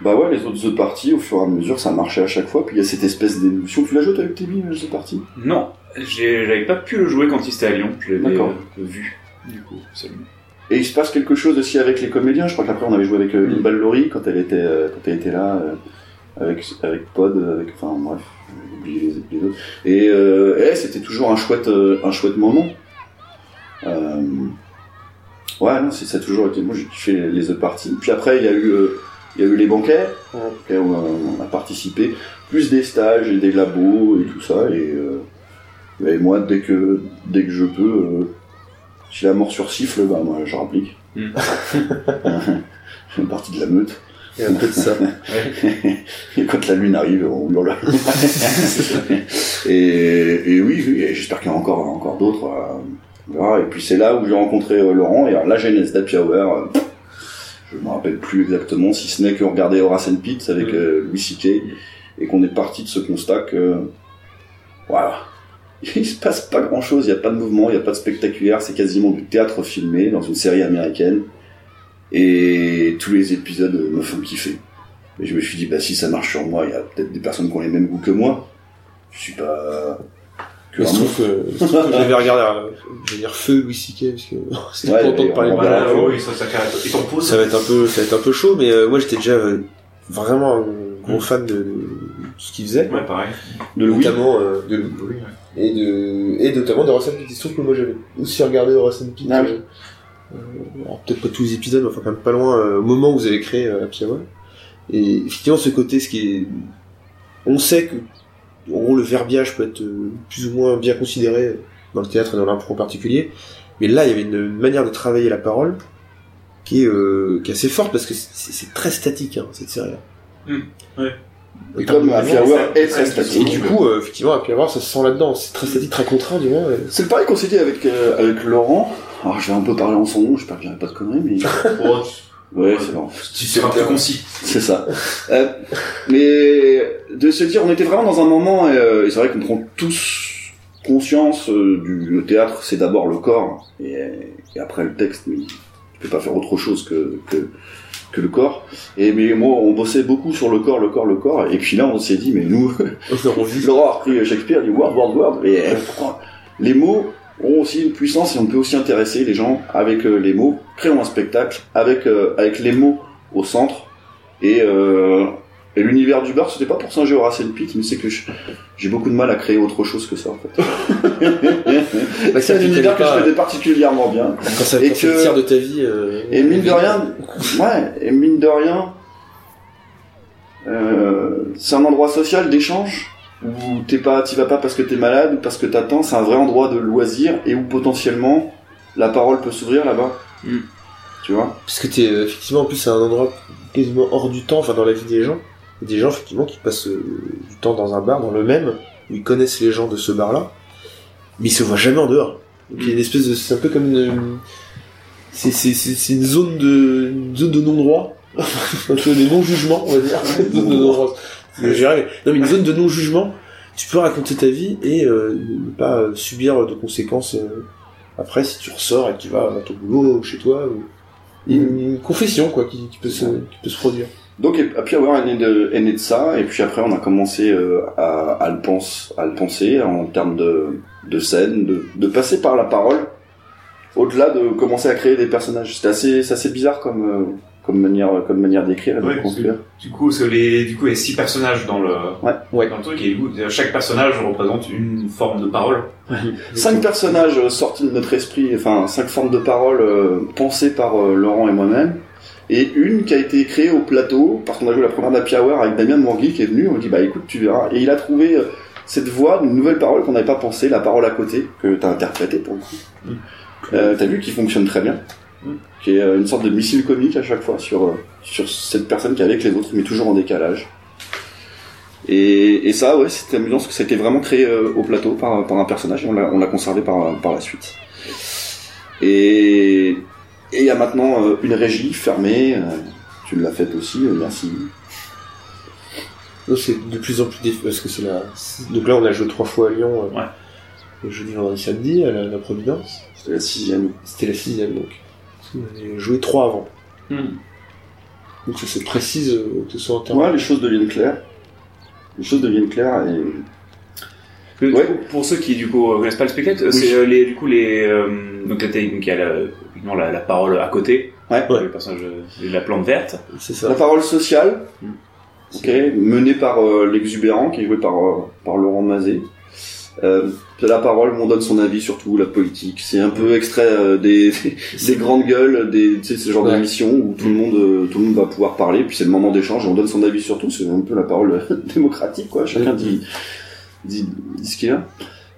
bah ouais, les autres The Party, au fur et à mesure, ça marchait à chaque fois. Puis il y a cette espèce d'évolution. Tu l'as joué avec Tébi, euh, The Party? Non, j'avais pas pu le jouer quand il était à Lyon. Je l'avais D'accord. euh, vu. Du coup, lui. Et il se passe quelque chose aussi avec les comédiens. Je crois qu'après, on avait joué avec euh, Mm. Inbal Laurie quand elle était, euh, quand elle était là, euh, avec, avec Pod, avec, enfin bref, les, autres. Et, euh, et c'était toujours un chouette, euh, un chouette moment. Euh, ouais, non, ça a toujours été. Moi, j'ai kiffé les, The Party. Puis après, il y a eu, il y a eu les banquets, Ouais. on, a participé, plus des stages et des labos et tout ça. Et, et moi, dès que, dès que je peux. si la morsure siffle, bah moi je rapplique. Mm. je fais partie de la meute. Il y a un peu de ça. Et quand la lune arrive, on hurle. et, et oui, j'espère qu'il y en a encore, encore d'autres. euh. Et puis c'est là où j'ai rencontré euh, Laurent. Et alors la genèse d'Happy Hour, euh, je me rappelle plus exactement, si ce n'est que regarder Horace and Pete avec Louis C.K. et qu'on est parti de ce constat que voilà, il se passe pas grand chose, il n'y a pas de mouvement, il n'y a pas de spectaculaire, c'est quasiment du théâtre filmé dans une série américaine. Et tous les épisodes me font kiffer. Et je me suis dit, bah si ça marche sur moi, il y a peut-être des personnes qui ont les mêmes goûts que moi. Je suis pas que se trouve que, j'avais regardé, euh, je vais dire feu Louis C.K. parce que c'était Ouais, content de parler de va mal la à voir. l'eau. oui, ça, ça Ça va être un peu, ça va être un peu chaud, mais euh, moi j'étais déjà euh, vraiment un gros fan de, de ce qu'il faisait, Ouais, pareil. de Louis. notamment euh, de Louis. Oui, et de et notamment de and Pete. Il se trouve que moi j'avais aussi regardé Horace and Pete. Euh, alors peut-être pas tous les épisodes, mais enfin quand même pas loin euh, au moment où vous avez créé euh, Happy Hour. Et effectivement ce côté, ce qui est, on sait que en gros le verbiage peut être plus ou moins bien considéré dans le théâtre et dans l'impro en particulier, mais là il y avait une manière de travailler la parole qui est, euh, qui est assez forte parce que c'est très statique hein, cette série. Et comme Happy Hour est très ça, Et statique. du coup, euh, effectivement, Happy Hour, ça se sent là-dedans. C'est très statique, très contraint, du moins. et- C'est le pareil qu'on s'est dit avec, euh, avec Laurent. Alors je vais un peu parler en son nom, j'espère que j'aurai pas de conneries, mais... Oh, ouais, c'est bon. tu seras plus concis. C'est ça. Euh, mais de se dire, on était vraiment dans un moment, et, euh, et c'est vrai qu'on prend tous conscience euh, du le théâtre, c'est d'abord le corps, et, et après le texte, mais tu peux pas faire autre chose que, que, que le corps. Et mais moi, on bossait beaucoup sur le corps, le corps, le corps, et puis là, on s'est dit, mais nous. Laurent a repris Shakespeare, il dit word, word, word, et pourquoi les mots ont aussi une puissance et on peut aussi intéresser les gens avec euh, les mots. Créons un spectacle avec euh, avec les mots au centre et euh, et l'univers du bar, c'était pas pour singer Horace and Pete, mais c'est que je- j'ai beaucoup de mal à créer autre chose que ça en fait. Bah, c'est un univers que je connais particulièrement bien. Quand ça, Et que- de ta vie. euh, Et mine de rien, ouais, et mine de rien, euh, c'est un endroit social d'échange où t'es pas, t'y vas pas parce que t'es malade ou parce que t'attends. C'est un vrai endroit de loisir et où potentiellement la parole peut s'ouvrir là-bas. Mm. Tu vois? Parce que t'es, euh, effectivement, en plus, c'est un endroit quasiment hors du temps, enfin, dans la vie des gens. Il y a des gens, effectivement, qui passent euh, du temps dans un bar, dans le même, où ils connaissent les gens de ce bar-là, mais ils se voient jamais en dehors. Donc, il y a une espèce de, c'est un peu comme une, c'est, c'est, c'est, c'est une zone de, une zone de non-droit. un peu de non-jugement, on va dire. Une zone de non-droit. Je dirais, Non, mais une zone de non-jugement. Tu peux raconter ta vie et euh, ne pas euh, subir de conséquences euh, après si tu ressors et que tu vas à ton boulot ou chez toi. Ou... Il a une, une confession quoi qui, qui peut se, qui peut se produire. Donc, et, et puis avoir né de, de ça, et puis après on a commencé euh, à, à, le pense, à le penser en termes de, de scène, de, de passer par la parole, au-delà de commencer à créer des personnages. Assez, c'est assez bizarre comme, euh, comme manière, comme manière d'écrire et de Ouais, construire. Du coup, les, du coup, il y a six personnages dans le, Ouais. Ouais. dans le truc, et du coup, chaque personnage représente une forme de parole. Cinq personnages sortis de notre esprit, enfin cinq formes de parole euh, pensées par euh, Laurent et moi-même, et une qui a été créée au plateau parce qu'on a joué la première d'Happy Hour avec Damien Morgui qui est venu. On dit bah écoute tu verras, et il a trouvé euh, cette voix d'une nouvelle parole qu'on n'avait pas pensé, la parole à côté que t'as interprétée pour le coup. Mm. Euh, t'as vu qui fonctionne très bien. Qui est euh, une sorte de missile comique à chaque fois sur euh, sur cette personne qui est avec les autres mais toujours en décalage. Et, et ça, ouais, c'était amusant parce que ça a été vraiment créé euh, au plateau par, par un personnage et on l'a, on l'a conservé par, par la suite. Et et il y a maintenant euh, une régie fermée. euh, tu l'as faite aussi, euh, merci. C'est de plus en plus défi- parce que c'est la. Donc là on a joué trois fois à Lyon. euh, Ouais. Le jeudi, vendredi, samedi à la, la Providence. C'était la sixième. C'était la sixième donc. Avait joué trois avant. Donc ça se précise euh, que ce soit en termes. Ouais, les choses deviennent claires. Les choses deviennent claires et Le- Ouais. du coup, Pour ceux qui du coup euh, connaissent pas le spectacle, c'est euh, les du coup les euh, donc la il y a la, non, la, la parole à côté, Ouais. le personnage de la plante verte. C'est la ça. parole sociale, Mm. ok, menée par euh, l'exubérant qui est joué par euh, par Laurent Mazet. Euh, c'est la parole où on donne son avis sur tout, la politique. C'est un peu extrait euh, des, des grandes gueules, des, tu sais, ce genre Ouais. d'émission où tout le monde, euh, tout le monde va pouvoir parler. Puis c'est le moment d'échange et on donne son avis sur tout. C'est un peu la parole démocratique, quoi. Chacun dit, dit, dit ce qu'il a.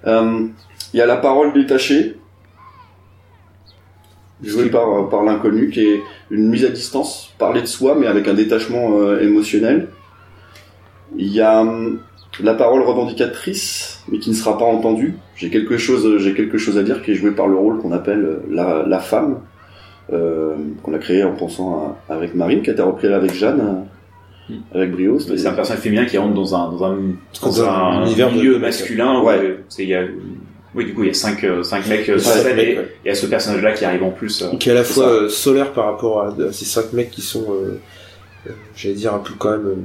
Euh, Il y a la parole détachée, jouée par, par l'inconnu, qui est une mise à distance, parler de soi, mais avec un détachement euh, émotionnel. Il y a hum, la parole revendicatrice, mais qui ne sera pas entendue. J'ai quelque chose, j'ai quelque chose à dire, qui est joué par le rôle qu'on appelle euh, la, la femme, euh, qu'on a créé en pensant à- avec Marine, qui a été repris avec Jeanne, euh, avec brio. C'est un personnage féminin qui rentre dans un dans un, dans Dans un un univers de- milieu masculin. où, Ouais. euh, c'est- il y a oui du coup il y a cinq euh, cinq mecs euh, sur la scène cinq et ouais. il y a ce personnage là qui arrive en plus. euh, Qui est à la fois ça. euh, solaire par rapport à, ces cinq mecs qui sont, euh, euh, j'allais dire, un peu quand même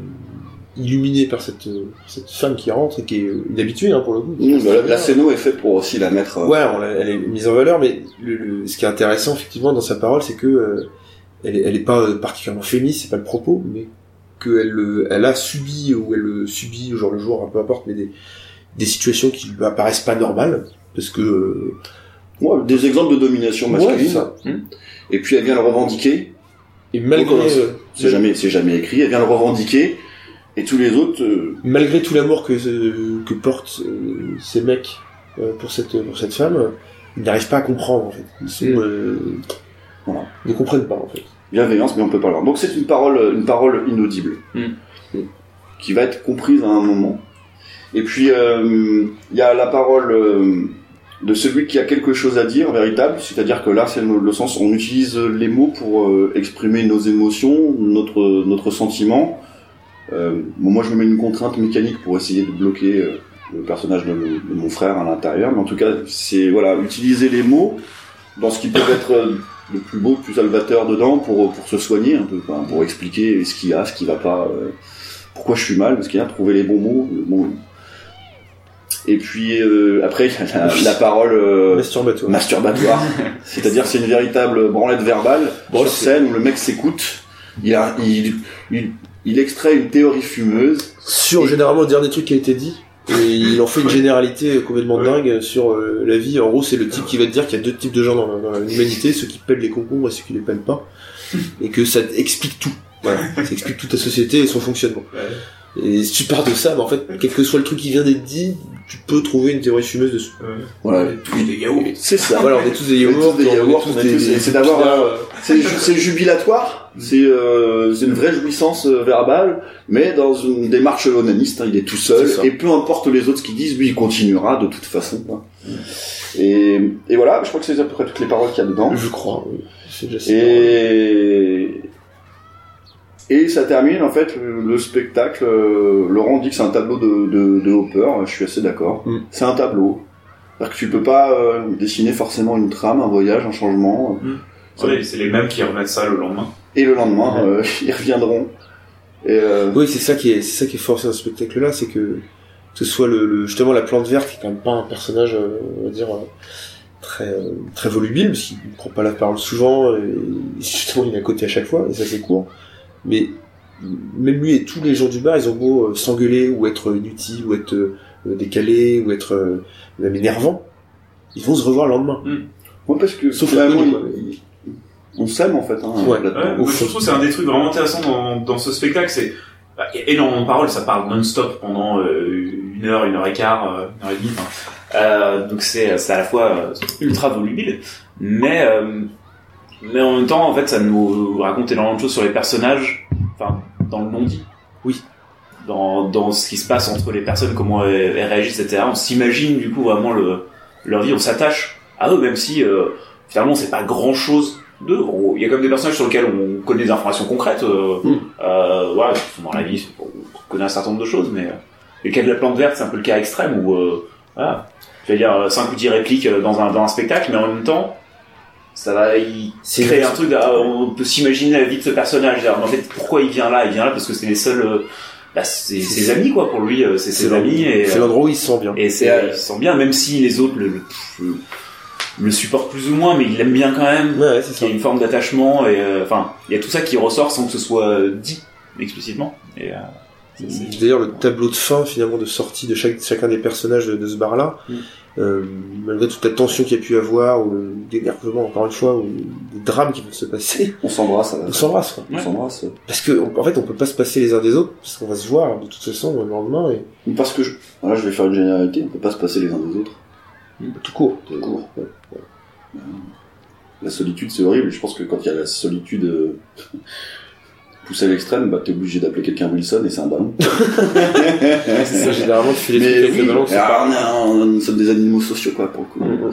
illuminés par cette, euh, cette femme qui rentre et qui est euh, une habituée hein, pour le coup. Mmh, bah, la, la scéno est faite pour aussi la mettre. euh, Ouais, on elle est mise en valeur, mais le, le- ce qui est intéressant effectivement dans sa parole, c'est que euh, elle, est, elle est pas euh, particulièrement féministe, c'est pas le propos, mais qu'elle euh, elle a subi ou elle euh, subit au jour le jour, peu importe, mais des, des situations qui lui apparaissent pas normales, parce que euh, ouais, des exemples de domination ouais, masculine. c'est ça. et puis elle vient le revendiquer. Et malgré C'est jamais, c'est jamais écrit. Elle vient le revendiquer. Et tous les autres, euh, malgré tout l'amour que euh, que portent euh, ces mecs euh, pour cette pour cette femme, ils n'arrivent pas à comprendre en fait. Ils sont, Mm. euh, Voilà. ils ne comprennent pas en fait. bienveillance, mais on peut pas l'avoir. Donc c'est une parole, une parole inaudible, Mm. qui va être comprise à un moment. Et puis euh, il y a la parole euh, de celui qui a quelque chose à dire, véritable, c'est-à-dire que là c'est le, le sens, on utilise les mots pour euh, exprimer nos émotions, notre notre sentiment. Euh, bon, moi je me mets une contrainte mécanique pour essayer de bloquer euh, le personnage de, de mon frère à l'intérieur, mais en tout cas c'est voilà utiliser les mots dans ce qui peut être euh, le plus beau, le plus salvateur dedans pour pour se soigner un peu, pour expliquer ce qu'il y a, ce qui va pas, euh, pourquoi je suis mal, parce qu'il y a trouver les bons mots. le bon- Et puis euh, après il y a la, la parole euh, Masturbatoire. masturbatoire, c'est-à-dire c'est une véritable branlette verbale Bon, sur scène où le mec s'écoute, il, a, il, il, il extrait une théorie fumeuse. sur généralement le dernier truc qui a été dit. Et il en fait une généralité complètement dingue sur euh, la vie. En gros, c'est le type qui va te dire qu'il y a deux types de gens dans, la- dans l'humanité, ceux qui pèlent les concombres et ceux qui les pèlent pas. Et que ça explique tout. Voilà. Ça explique toute ta société et son fonctionnement. Et si tu pars de ça, bah, en fait, quel que soit le truc qui vient d'être dit, tu peux trouver une théorie fumeuse dessus. Voilà, des yaourts. c'est ça. Voilà, on est tous des yaourts, des yaourts, tous on est des- tous- des- c'est d'avoir, euh, C'est ju- c'est jubilatoire, c'est euh, c'est une vraie jouissance euh, verbale, mais dans une démarche onaniste, hein, il est tout seul, et peu importe les autres ce qu'ils disent, lui il continuera de toute façon. hein. Et, et voilà, je crois que c'est à peu près toutes les paroles qu'il y a dedans. Je crois, oui. Et et ça termine en fait le, le spectacle. euh, Laurent dit que c'est un tableau de, de, de Hopper. Je suis assez d'accord. Mm. C'est un tableau. C'est-à-dire que tu peux pas euh, dessiner forcément une trame, un voyage, un changement. C'est les mêmes qui remettent ça le lendemain. Et le lendemain, Ouais. euh, ils reviendront. Et euh, Oui, c'est ça qui est, c'est ça qui est forcé dans ce spectacle-là, c'est que que ce soit le, le- justement la plante verte, qui est quand même pas un personnage, euh, on va dire euh, très euh, très volubile, parce qu'il ne prend pas la parole souvent, et justement il est à côté à chaque fois, et ça c'est court. Mais même lui et tous les gens du bar, ils ont beau euh, s'engueuler ou être inutiles, ou être euh, décalés, ou être euh, même énervants, ils vont se revoir le lendemain. moi parce que Sauf finalement, il- on s'aime en fait. Hein, Ouais. là-dedans. Ouais, moi, je trouve que c'est un des trucs vraiment intéressants dans, dans ce spectacle, c'est bah, énormément de paroles, ça parle non-stop pendant euh, une heure, une heure et quart, euh, une heure et demie. Euh, donc c'est c'est à la fois euh, ultra volubile, mais euh, mais en même temps en fait ça nous raconte énormément de choses sur les personnages, enfin dans le non-dit. Oui. Dans dans ce qui se passe entre les personnes, comment elles, elles réagissent, etc. On s'imagine du coup vraiment le leur vie, on s'attache à eux, même si euh, finalement c'est pas grand chose d'eux. On- Il y a comme des personnages sur lesquels on connaît des informations concrètes. Euh, Mm. euh, voilà, dans la vie, on connaît un certain nombre de choses, mais euh, le cas de la plante verte, c'est un peu le cas extrême où, voilà, je vais dire 5 ou 10 répliques dans un, dans un spectacle, mais en même temps, ça va créer une- un truc, ah, on peut s'imaginer la vie de ce personnage. En fait, pourquoi il vient là? Il vient là parce que c'est les seuls, bah, c'est ses amis, quoi, pour lui, c'est ses amis, C'est l'endroit où il se sent bien. et c'est, il se sent bien, même si les autres le, le, le- le supportent plus ou moins, mais il l'aime bien quand même. Ouais, ouais, c'est Il y a une forme d'attachement et euh, enfin, il y a tout ça qui ressort sans que ce soit euh, dit explicitement. Et, euh, c'est- c'est- D'ailleurs, le tableau de fin, finalement, de sortie de chaque, chacun des personnages de, de ce bar-là, Mm. euh, malgré toute la tension qu'il y a pu avoir, ou le d'énervement, encore une fois, ou des drames qui vont se passer, On s'embrasse. on s'embrasse, quoi. On s'embrasse. Parce que, en fait, on peut pas se passer les uns des autres, parce qu'on va se voir, de toute façon, le lendemain, et Parce que je... voilà, je vais faire une généralité. On peut pas se passer les uns des autres. Tout court. Tout court. La solitude, c'est horrible. Je pense que quand il y a la solitude euh, poussée à l'extrême, bah, t'es obligé d'appeler quelqu'un Wilson et c'est un ballon. c'est ça, généralement, tu fais les Mais trucs avec oui, le ballon, alors, pas... on, est- nous sommes des animaux sociaux, quoi, pour le coup. Mm.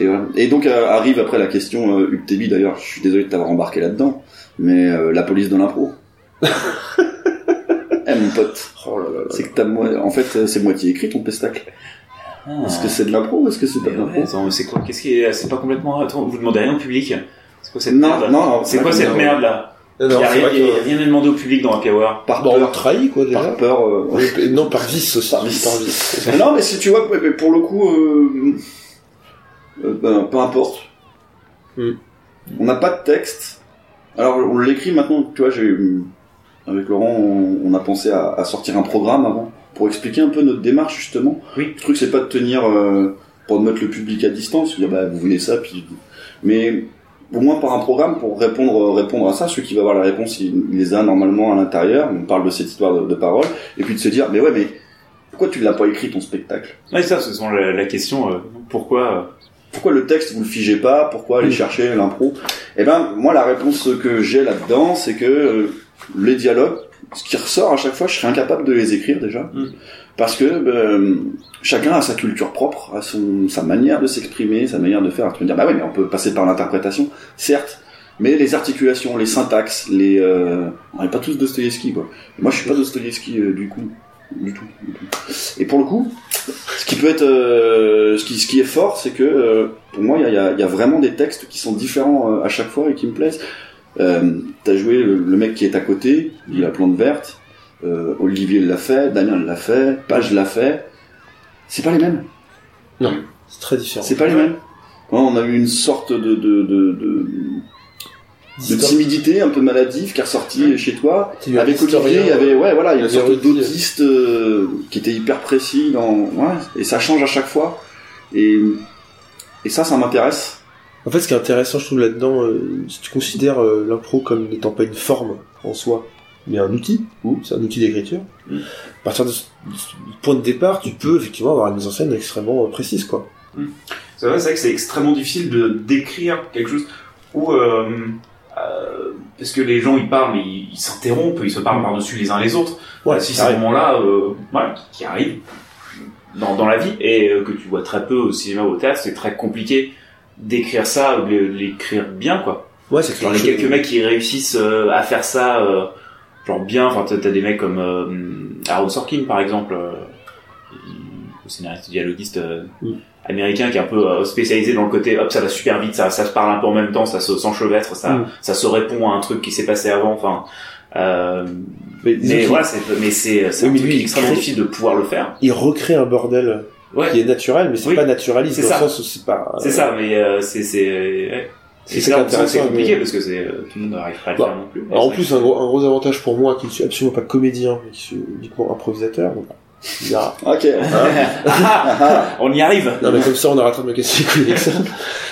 Et, voilà. Et donc euh, arrive après la question, euh, Tébi, d'ailleurs, je suis désolé de t'avoir embarqué là-dedans, mais euh, la police de l'impro. eh mon pote, Oh là là là. c'est que t'as moi, en fait, euh, c'est moitié écrit ton pestacle. Est-ce que c'est de l'impro ou est-ce que c'est pas Mais de ouais, l'impro attends, c'est quoi Qu'est-ce qui est C'est pas complètement. Attends, vous demandez rien au public C'est quoi cette Non, merde non, non, C'est quoi cette merde là Non, Il y non, a rien, à demander au public dans Happy Hour. Par peur, trahit, quoi, déjà. par peur. euh, Oui, Non, par vice aussi. Par vice. Par vice. non, mais si tu vois, mais pour le coup, euh, euh, ben, peu importe. Hmm. On n'a pas de texte. Alors, on l'écrit maintenant, tu vois, j'ai, avec Laurent, on, on a pensé à, à sortir un programme avant, pour expliquer un peu notre démarche, justement. Oui. Le truc, c'est pas de tenir, euh, pour mettre le public à distance, dire, bah, vous voulez ça, puis, mais, au moins par un programme pour répondre, répondre à ça. Celui qui va avoir la réponse, il, il les a normalement à l'intérieur. On parle de cette histoire de, de parole. Et puis de se dire, mais ouais, mais pourquoi tu l'as pas écrit ton spectacle? Ouais, ça, ce sont la, la question. euh, pourquoi euh, pourquoi le texte vous le figez pas? Pourquoi aller chercher l'impro? Eh ben, moi, la réponse que j'ai là-dedans, c'est que euh, les dialogues, ce qui ressort à chaque fois, je serais incapable de les écrire déjà, Mm. parce que ben, chacun a sa culture propre, a son sa manière de s'exprimer, sa manière de faire. Tu me dire, bah ouais, mais on peut passer par l'interprétation, certes. Mais les articulations, les syntaxes, les, euh, on n'est pas tous Dostoïevski, quoi. Moi, je suis pas Dostoïevski euh, du coup, du tout, du tout. Et pour le coup, ce qui peut être, euh, ce qui, ce qui est fort, c'est que euh, pour moi, il y a, y a- il y a vraiment des textes qui sont différents euh, à chaque fois et qui me plaisent. Euh, T'as joué le, le mec qui est à côté, il a plante verte. Euh, Olivier l'a fait, Damien l'a fait, Page l'a fait. C'est pas les mêmes. C'est très différent. C'est pas les mêmes. Ouais, on a eu une sorte de, de, de, de, de timidité un peu maladive qui est ressortie chez toi. Avec Olivier, il y avait, ouais, voilà, il y a une un sorte d'autiste euh, qui était hyper précis dans, ouais, et ça change à chaque fois. Et, et ça, ça m'intéresse. En fait, ce qui est intéressant, je trouve, là-dedans, euh, si tu considères euh, l'impro comme n'étant pas une forme en soi, mais un outil, ou c'est un outil d'écriture, Mm. à partir de ce point de départ, tu peux effectivement avoir une mise en scène extrêmement euh, précise, quoi. C'est vrai, c'est vrai que c'est extrêmement difficile de décrire quelque chose où euh, parce que les gens ils parlent ils s'interrompent, ils se parlent par-dessus les uns les autres. Ouais, si ces moments-là, voilà, qui, qui arrivent dans, dans la vie et que tu vois très peu au cinéma ou au théâtre, c'est très compliqué d'écrire ça, de l'écrire bien quoi. Ouais, c'est Genre les quelques mecs qui réussissent euh, à faire ça, euh, genre bien, enfin t'as t'as des mecs comme euh, Aaron Sorkin par exemple, euh, le scénariste dialoguiste Mm. américain qui est un peu spécialisé dans le côté hop ça va super vite, ça, ça se parle un peu en même temps, ça se s'enchevêtre, ça, Mm. ça se répond à un truc qui s'est passé avant, enfin. Euh, Mais, voilà, c'est mais c'est c'est Oui, un mais truc lui, il extrêmement difficile de pouvoir le faire. il recrée un bordel Ouais, qui est naturel, mais c'est Oui. pas naturaliste C'est ça. sens où c'est pas. c'est ça, mais euh, c'est c'est ouais. C'est c'est ça compliqué mais- parce que c'est euh, tout le monde n'arrive pas à le Bah, faire non plus. Alors en plus, un gros, un gros avantage pour moi, qui ne suis absolument pas comédien, mais qui suis uniquement improvisateur, donc, il y a- Ok. Ah, on y arrive. Non mais comme ça on arrêtera de me casser les couilles avec ça.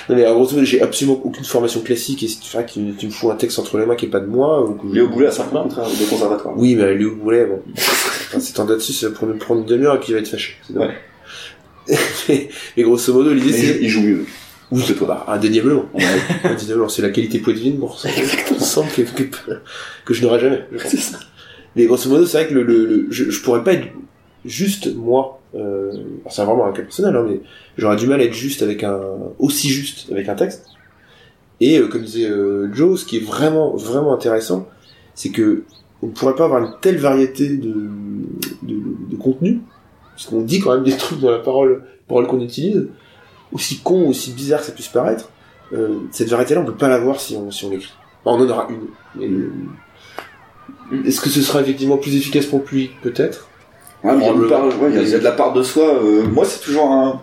Non mais en gros j'ai absolument aucune formation classique et si tu, tu, tu me fous un texte entre les mains qui est pas de moi ou que je- Léo Boulet a certains contraires de conservatoire. Oui mais Léo Boulet bon. Enfin, c'est en là-dessus ça va prendre, prendre une demi-heure et puis il va être fâché. C'est dommage. mais, grosso modo l'idée c'est il joue mieux. oui que toi bah, indéniablement. indéniablement c'est la qualité bon ça il me semble que, que, que je n'aurai jamais. C'est ça. Mais grosso modo, c'est vrai que le, le, le- je, je pourrais pas être juste moi. Euh, c'est vraiment un cas personnel, hein, mais j'aurais du mal à être juste avec un aussi juste avec un texte. Et euh, comme disait euh, Joe, ce qui est vraiment vraiment intéressant, c'est que on pourrait pas avoir une telle variété de de, de contenu, parce qu'on dit quand même des trucs dans la parole parole qu'on utilise, aussi con, aussi bizarre que ça puisse paraître. Euh, cette variété-là, on peut pas l'avoir si on si on l'écrit. Enfin, on en aura une. Mais, est-ce que ce sera effectivement plus efficace pour le public Peut-être? Ouais, il y a le- ouais, y y de la part de soi. euh, moi, c'est toujours un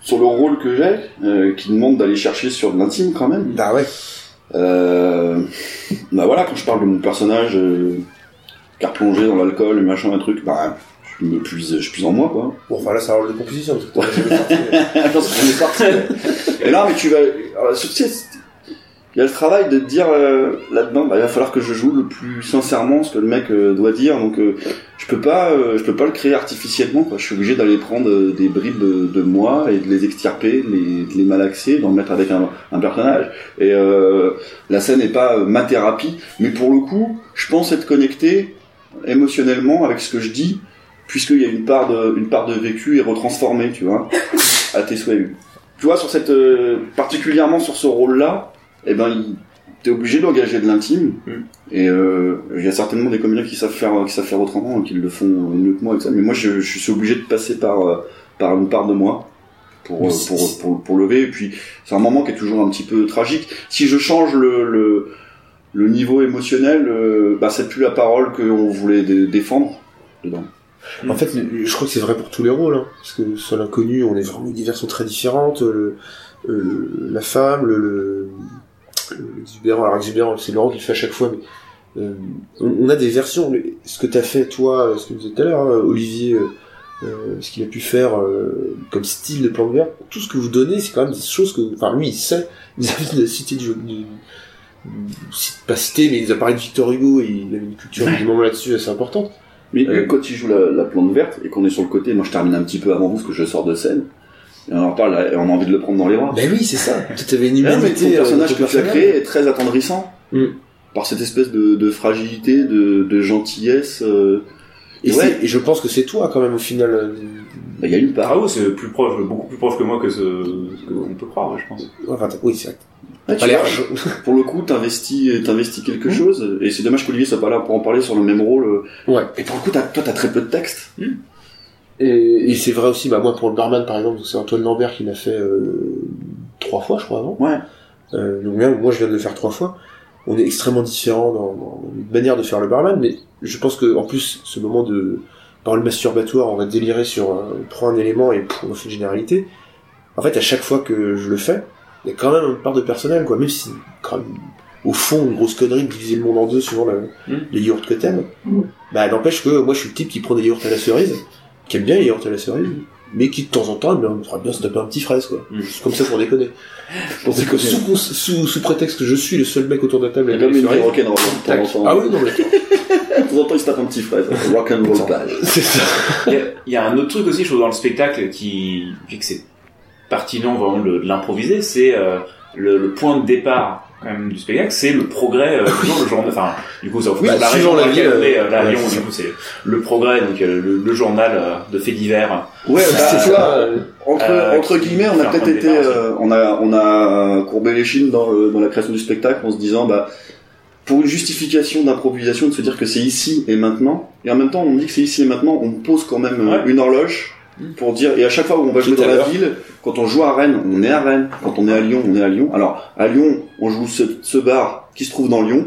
sur le rôle que j'ai euh, qui demande d'aller chercher sur de l'intime quand même. Bah ouais. Bah voilà, quand je parle de mon personnage qui a replongé dans l'alcool, le machin, un truc, bah me puise, je puise en moi quoi. Bon, enfin là, c'est un rôle de composition. Parce que t'aurais jamais sorti, mais- Je pense qu'on est parti. Et là, mais tu vas, alors, tu sais, c'est- il y a le travail de te dire euh, là-dedans, bah, il va falloir que je joue le plus sincèrement ce que le mec euh, doit dire. Donc, euh, je peux pas, je peux pas le créer artificiellement. Quoi. Je suis obligé d'aller prendre des bribes de, moi et de les extirper, de les, de les malaxer, d'en mettre avec un, un personnage. Et la scène n'est pas ma thérapie, mais pour le coup, je pense être connecté émotionnellement avec ce que je dis, puisqu'il y a une part de, une part de vécu et retransformée, tu vois, à tes souhaits. Tu vois, sur cette, euh, particulièrement sur ce rôle-là, eh ben, il- t'es obligé d'engager de l'intime. Mm. Et euh, il y a certainement des comédiens qui savent faire, qui savent faire autrement, et qui le font mieux que moi ça. Mais moi, je, je suis obligé de passer par, euh, par une part de moi. Pour, pour, pour, pour lever, et puis c'est un moment qui est toujours un petit peu tragique. Si je change le, le, le niveau émotionnel, euh, bah, c'est plus la parole qu'on voulait dé- défendre dedans. En fait, je crois que c'est vrai pour tous les rôles, hein, parce que sur l'inconnu, on est vraiment des versions très différentes. Le, euh, la femme, le, l'exubérant, alors exubérant, c'est Laurent qui le fait à chaque fois, mais euh, on, on a des versions. Le- Ce que t'as fait, toi, euh, ce que tu disais tout à l'heure, hein, Olivier, euh, euh, ce qu'il a pu faire euh, comme style de plan de verre, tout ce que vous donnez, c'est quand même des choses que, enfin, lui, il sait. Vous avez la cité du, du, pas cité, mais il a parlé de Victor Hugo, et il avait une culture du moment là-dessus assez importante. Mais Euh, quand il joue la, la plante verte et qu'on est sur le côté, moi je termine un petit peu avant vous parce que je sors de scène. Et on en reparle, et on a envie de le prendre dans les bras. Ben oui, c'est ça. Tu avais une Ouais, mais humanité. ton euh, personnage que tu as créé est très attendrissant. Mm. Par cette espèce de, de fragilité, de, de gentillesse. euh, Et, Ouais. et je pense que c'est toi quand même au final. euh, bah, Il y a une part. Ah oui, c'est plus proche, beaucoup plus proche que moi que ce, qu'on peut croire, ouais, je pense. Enfin, t'as- oui, c'est Pas tu l'air. vois, je- Pour le coup, t'investis, t'investis quelque Mm. chose, et c'est dommage qu'Olivier soit pas là pour en parler sur le même rôle. Ouais. Et pour le coup, t'as, toi, t'as très peu de texte. Et, et c'est vrai aussi, bah moi pour le barman par exemple, c'est Antoine Lambert qui l'a fait euh, trois fois, je crois avant. Ouais. Euh, donc là, moi je viens de le faire trois fois. On est extrêmement différents dans, dans notre manière de faire le barman, mais je pense que en plus ce moment de parole masturbatoire, on va délirer sur, euh, on prend un élément et pff, on fait une généralité. En fait, à chaque fois que je le fais, il y a quand même une part de personnel, quoi. Même si c'est quand même, au fond une grosse connerie de diviser le monde en deux suivant le- Mm. les yaourts que t'aimes, bah n'empêche que moi je suis le type qui prend des yaourts à la cerise, qui aime bien les yaourts à la cerise, mais qui de temps en temps, eh bien, on ferait bien se taper un petit fraise, quoi. Mm. C'est comme ça pour déconner. Pour que sous, sous, sous prétexte que je suis le seul mec autour de la table Il y à une rock'n'roll. En temps, Ah oui, non, mais de temps en temps, il se tape un petit fraise. Rock'n'roll c'est ça. Il y, a, il y a un autre truc aussi, je trouve, dans le spectacle qui fait que c'est pertinent vraiment de, de l'improviser, c'est euh, le, le point de départ quand même du spectacle, c'est le progrès euh, le journal. Enfin, du coup, ça Oui, la région dans la laquelle ville, on est, euh, là, à ouais, Lyon, c'est du coup, c'est le progrès, donc euh, le, le journal euh, de faits divers. Ouais, bah, C'est ça. euh, entre, Euh, guillemets, on a peut-être été, départ euh, on a, on a courbé les chines dans, le- dans la création du spectacle en se disant, bah, pour une justification d'improvisation, de se dire que c'est ici et maintenant, et en même temps, on dit que c'est ici et maintenant, on pose quand même euh, Ouais. une horloge pour dire, et à chaque fois où on va jouer dans la ville, quand on joue à Rennes, on est à Rennes, quand on est à Lyon, on est à Lyon. Alors, à Lyon, on joue ce, ce bar qui se trouve dans Lyon,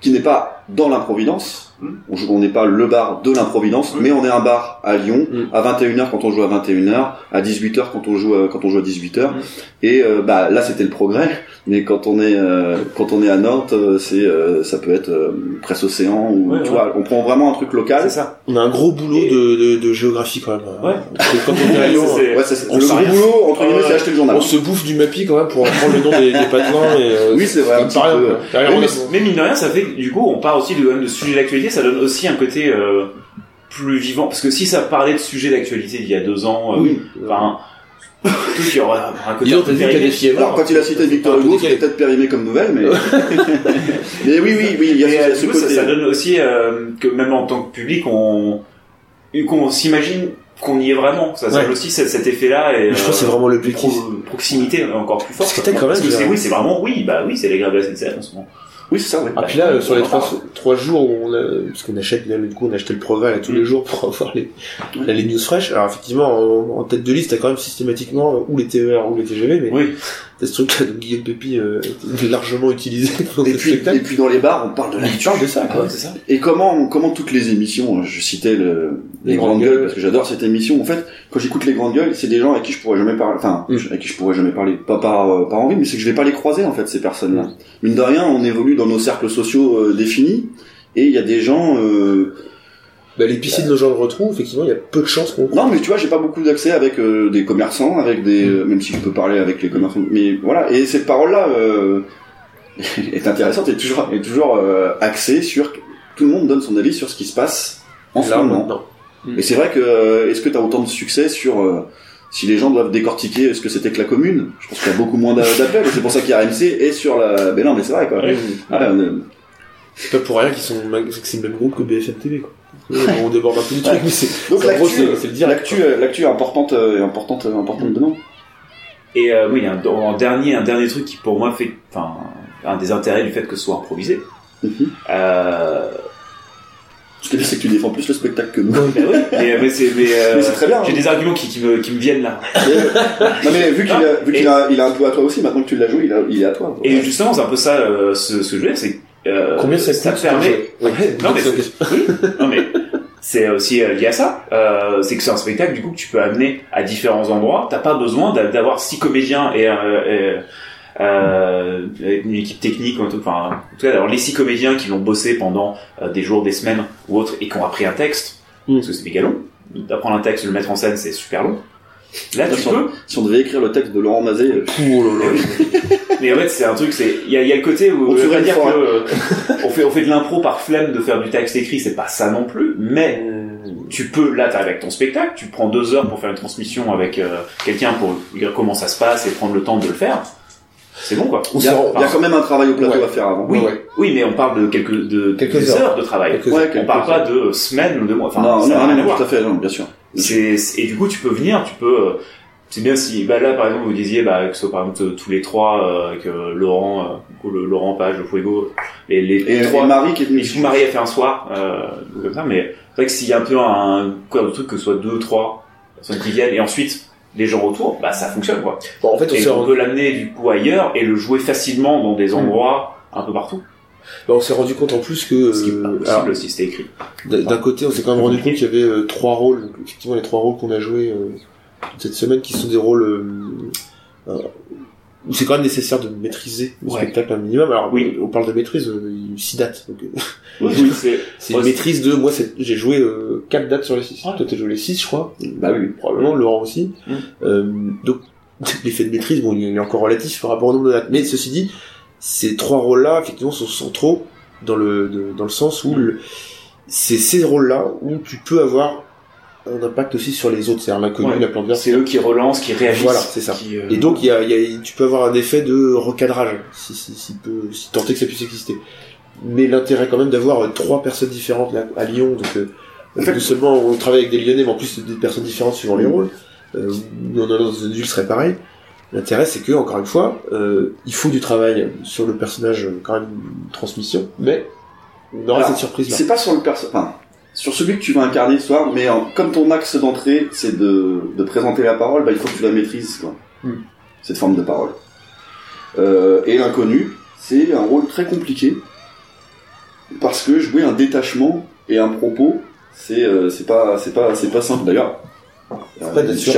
qui n'est pas dans l'improvidence, Mm. on n'est pas le bar de l'improvidence, Mm. mais on est un bar à Lyon, Mm. à 21h quand on joue à 21h, à 18h quand on joue à, quand on joue à 18h. Mm. Et euh, bah là c'était le progrès, mais quand on est euh, quand on est à Nantes, euh, c'est euh, ça peut être euh, Presse Océan ou Ouais, tu ouais. vois, on prend vraiment un truc local. C'est ça. On a un gros boulot Et- de, de, de géographie quand même. Ouais. Parce que quand on est à Lyon, C'est- Ouais, ça, c'est On le gros boulot entre guillemets, c'est acheter le journal. on se bouffe du mappy quand même pour apprendre le nom des, des patelins et euh, Oui, c'est vrai, un c'est petit rien, peu. Derrière, Mais, mine de rien, ça fait que du coup, on part aussi de, de sujets d'actualité, ça donne aussi un côté euh, plus vivant. Parce que si ça parlait de sujets d'actualité d'il y a deux ans, euh, Oui. enfin, tout il y aura un côté périmé. Alors quand il a cité Victor Hugo, c'était peut-être périmé comme nouvelle, mais mais oui, oui, oui, il y a Et, ce, euh, ce du coup, ça, côté. ça donne aussi euh, que même en tant que public, on, qu'on s'imagine qu'on y est vraiment. Ça, Ouais. donne aussi cet, cet effet-là et Je pense que c'est euh, vraiment une l'objectif. pro- proximité encore plus forte. Parce que t'as quand même, Parce que c'est euh, oui, c'est vraiment oui, bah oui, c'est les grèves de la SNCF en ce moment. Oui, c'est ça, ouais. Ah puis là, sur les trois, jours où on a, parce qu'on achète, du coup, on a acheté le progrès tous les Mm. jours pour avoir les, là, les news fraîches. Alors effectivement, en, en tête de liste, t'as quand même systématiquement euh, ou les TER ou les TGV, mais Oui. T'as ce truc-là de Guillaume Pépi euh, largement utilisé dans Et puis, et puis dans les bars, on parle de parle de ça, quoi. c'est ça. Et comment, comment toutes les émissions, je citais le, les, grandes gueules, parce que j'adore cette émission. En fait, quand j'écoute les grandes gueules, c'est des gens avec qui je pourrais jamais parler, enfin, Mm. avec qui je pourrais jamais parler, pas par, euh, par envie, mais c'est que je vais pas les croiser, en fait, ces personnes-là. Mine de rien, on évolue dans nos cercles sociaux euh, définis, et il y a des gens, euh, Bah, les piscines de gens le retrouvent, effectivement, il y a peu de chances qu'on non, mais tu vois, j'ai pas beaucoup d'accès avec euh, des commerçants, avec des, euh, même si je peux parler avec les commerçants, mais voilà. Et cette parole-là euh, est intéressante et toujours, est toujours euh, axée sur tout le monde donne son avis sur ce qui se passe en ce moment. maintenant. Et c'est vrai que euh, est-ce que tu as autant de succès sur euh, si les gens doivent décortiquer ce que c'était que la commune? Je pense qu'il y a beaucoup moins d'a- d'appels. et C'est pour ça qu'il y a RMC et sur la. Mais non, mais c'est vrai quoi. Ouais. Ah, on est- C'est pas pour rien qu'ils sont, que c'est le même groupe que BFM TV, quoi. On déborde un peu du truc, mais c'est, Donc l'actu, c'est, c'est le direct. l'actu, euh, l'actu est importante, euh, importante, euh, importante dedans. Et euh, oui, un, en dernier, un dernier truc qui pour moi fait, enfin, un des intérêts du fait que ce soit improvisé. Mhm. Euh, Ce est bien, c'est que tu défends plus le spectacle que nous. bah oui, mais, mais c'est, mais, euh, Mais c'est très bien. hein. J'ai des arguments qui, qui, me, qui me viennent là. Euh, non mais vu qu'il a, vu qu'il a, il a un peu à toi aussi. Maintenant que tu l'as joué, il, a, il est à toi. Et justement, c'est un peu ça, euh, ce, ce jeu, c'est euh, Combien ça ça coûte te permet. Non, mais oui, non mais c'est aussi euh, lié à ça. Euh, c'est que c'est un spectacle du coup que tu peux amener à différents endroits. T'as pas besoin d'a- d'avoir six comédiens et, euh, euh, une équipe technique un truc. Enfin, en tout cas, alors les six comédiens qui l'ont bossé pendant euh, des jours, des semaines ou autres et qui ont appris un texte, Mm. parce que c'est méga long. D'apprendre un texte, de le mettre en scène, c'est super long. Là, tu Attention. peux. Si on devait écrire le texte de Laurent Mazet, euh, Oh là là. Mais en fait, c'est un truc, c'est il y a, il y a le côté où On je une dire fois. que euh, on fait on fait de l'impro par flemme de faire du texte écrit, c'est pas ça non plus, mais tu peux, là, t'arrives avec ton spectacle, tu prends deux heures pour faire une transmission avec euh, quelqu'un pour dire comment ça se passe et prendre le temps de le faire. C'est bon, quoi. Il y, a, il y a quand même un travail au plateau Ouais. à faire avant. Oui, Ouais. oui, mais on parle de quelques, de, Quelques des heures. heures. de travail. Quelques Ouais, heures. On quelques parle pas heures. de semaines ou de mois. Enfin, non, ça non, non, voir. tout à fait, non, bien sûr. C'est, c'est- et du coup, tu peux venir, tu peux. euh, c'est bien si, bah là, par exemple, vous disiez, bah, que ce soit par exemple tous les trois, euh, avec euh, Laurent, euh, du coup, le, Laurent Page, le Fuego, les, les Et, trois. et Marie qui est venue. Marie a fait un soir, euh, comme ça, mais c'est vrai que s'il y a un peu un quoi de truc que ce soit deux, trois personnes qui viennent, et ensuite les gens autour, bah ça fonctionne quoi. Bon, en fait, on Et peut l'amener du coup ailleurs et le jouer facilement dans des endroits un peu partout. Bah, on s'est rendu compte en plus que Ce qui est pas euh, possible alors, si c'était écrit. d'un côté, on s'est quand même rendu compte qu'il y avait euh, trois rôles. Donc, effectivement, les trois rôles qu'on a joués euh, toute cette semaine, qui sont des rôles euh, euh, où c'est quand même nécessaire de maîtriser le Ouais. spectacle un minimum. Alors, Oui. on parle de maîtrise, euh, il s'y date. Donc, euh, Oui, c'est Ouais, une maîtrise de moi. c'est- J'ai joué euh, quatre dates sur les six. Ouais. Toi, t'as joué les six, je crois. Bah oui. Probablement Laurent aussi. Mm. Euh, donc l'effet de maîtrise, bon, il est encore relatif par rapport au nombre de dates. Mais ceci dit, ces trois rôles-là, effectivement, sont centraux dans le de- dans le sens où le- c'est ces rôles-là où tu peux avoir un impact aussi sur les autres, c'est-à-dire l'inconnu, Ouais. la plante verte. c'est eux qui relancent, qui réagissent. Voilà, c'est ça. qui, euh, Et donc il y a, y a- tu peux avoir un effet de recadrage, si, si, si, peut, si tant est que ça puisse exister. Mais l'intérêt quand même d'avoir euh, trois personnes différentes là, à Lyon, donc euh, En fait- non seulement on travaille avec des Lyonnais, mais en plus des personnes différentes suivant les rôles. Euh, nous, on a dans une ville serait pareil. L'intérêt c'est que encore une fois, euh, il faut du travail sur le personnage, euh, quand même une transmission, mais on aura Alors, cette surprise là. C'est pas sur le perso, enfin, sur celui que tu vas incarner ce soir, mais en- comme ton axe d'entrée, c'est de, de présenter la parole, bah, il faut que tu la maîtrises, quoi. Hmm. Cette forme de parole. Euh, et l'inconnu, c'est un rôle très compliqué, parce que jouer un détachement et un propos, c'est euh, pas c'est pas c'est pas simple d'ailleurs. Euh,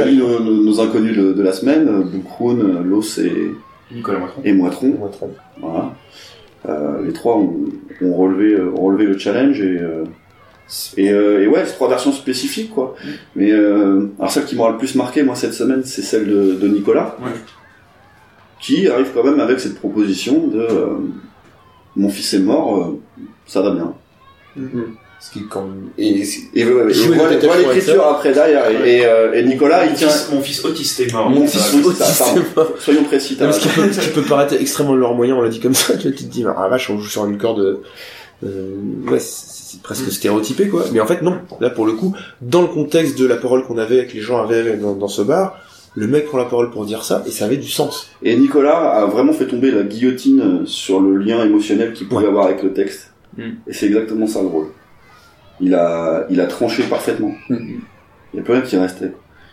mis nos, nos- nos inconnus de, de la semaine, euh, Boucroun, euh, Los et, Nicolas Moitron. et. Voilà. Euh, les trois ont, ont relevé, ont relevé le challenge et, euh, et, euh, et ouais, c'est trois versions spécifiques quoi. Mais euh, alors celle qui m'aura le plus marqué moi cette semaine, c'est celle de, de Nicolas, Ouais. qui arrive quand même avec cette proposition de euh, mon fils est mort, euh, ça va bien. Ce qui même... et Et, et détachement l'écriture après derrière. Et, et, euh, et Nicolas, il tient. fils, mon fils autiste est mort. Mon fils autiste. Soyons précis. Non, ce, qui peut, ce qui peut paraître extrêmement leur moyen, on l'a dit comme ça, tu te dis, ah vache, on joue sur une corde, euh, ouais, c'est c'est presque stéréotypé, quoi. Mais en fait, non. Là, pour le coup, dans le contexte de la parole qu'on avait, que les gens avaient dans, dans ce bar, le mec prend la parole pour dire ça, et ça avait du sens. Et Nicolas a vraiment fait tomber la guillotine sur le lien émotionnel qu'il pouvait Ouais. avoir avec le texte. Mm. Et c'est exactement ça le rôle. Il a, il a tranché parfaitement. Mm. Il n'y a plus rien qui restait.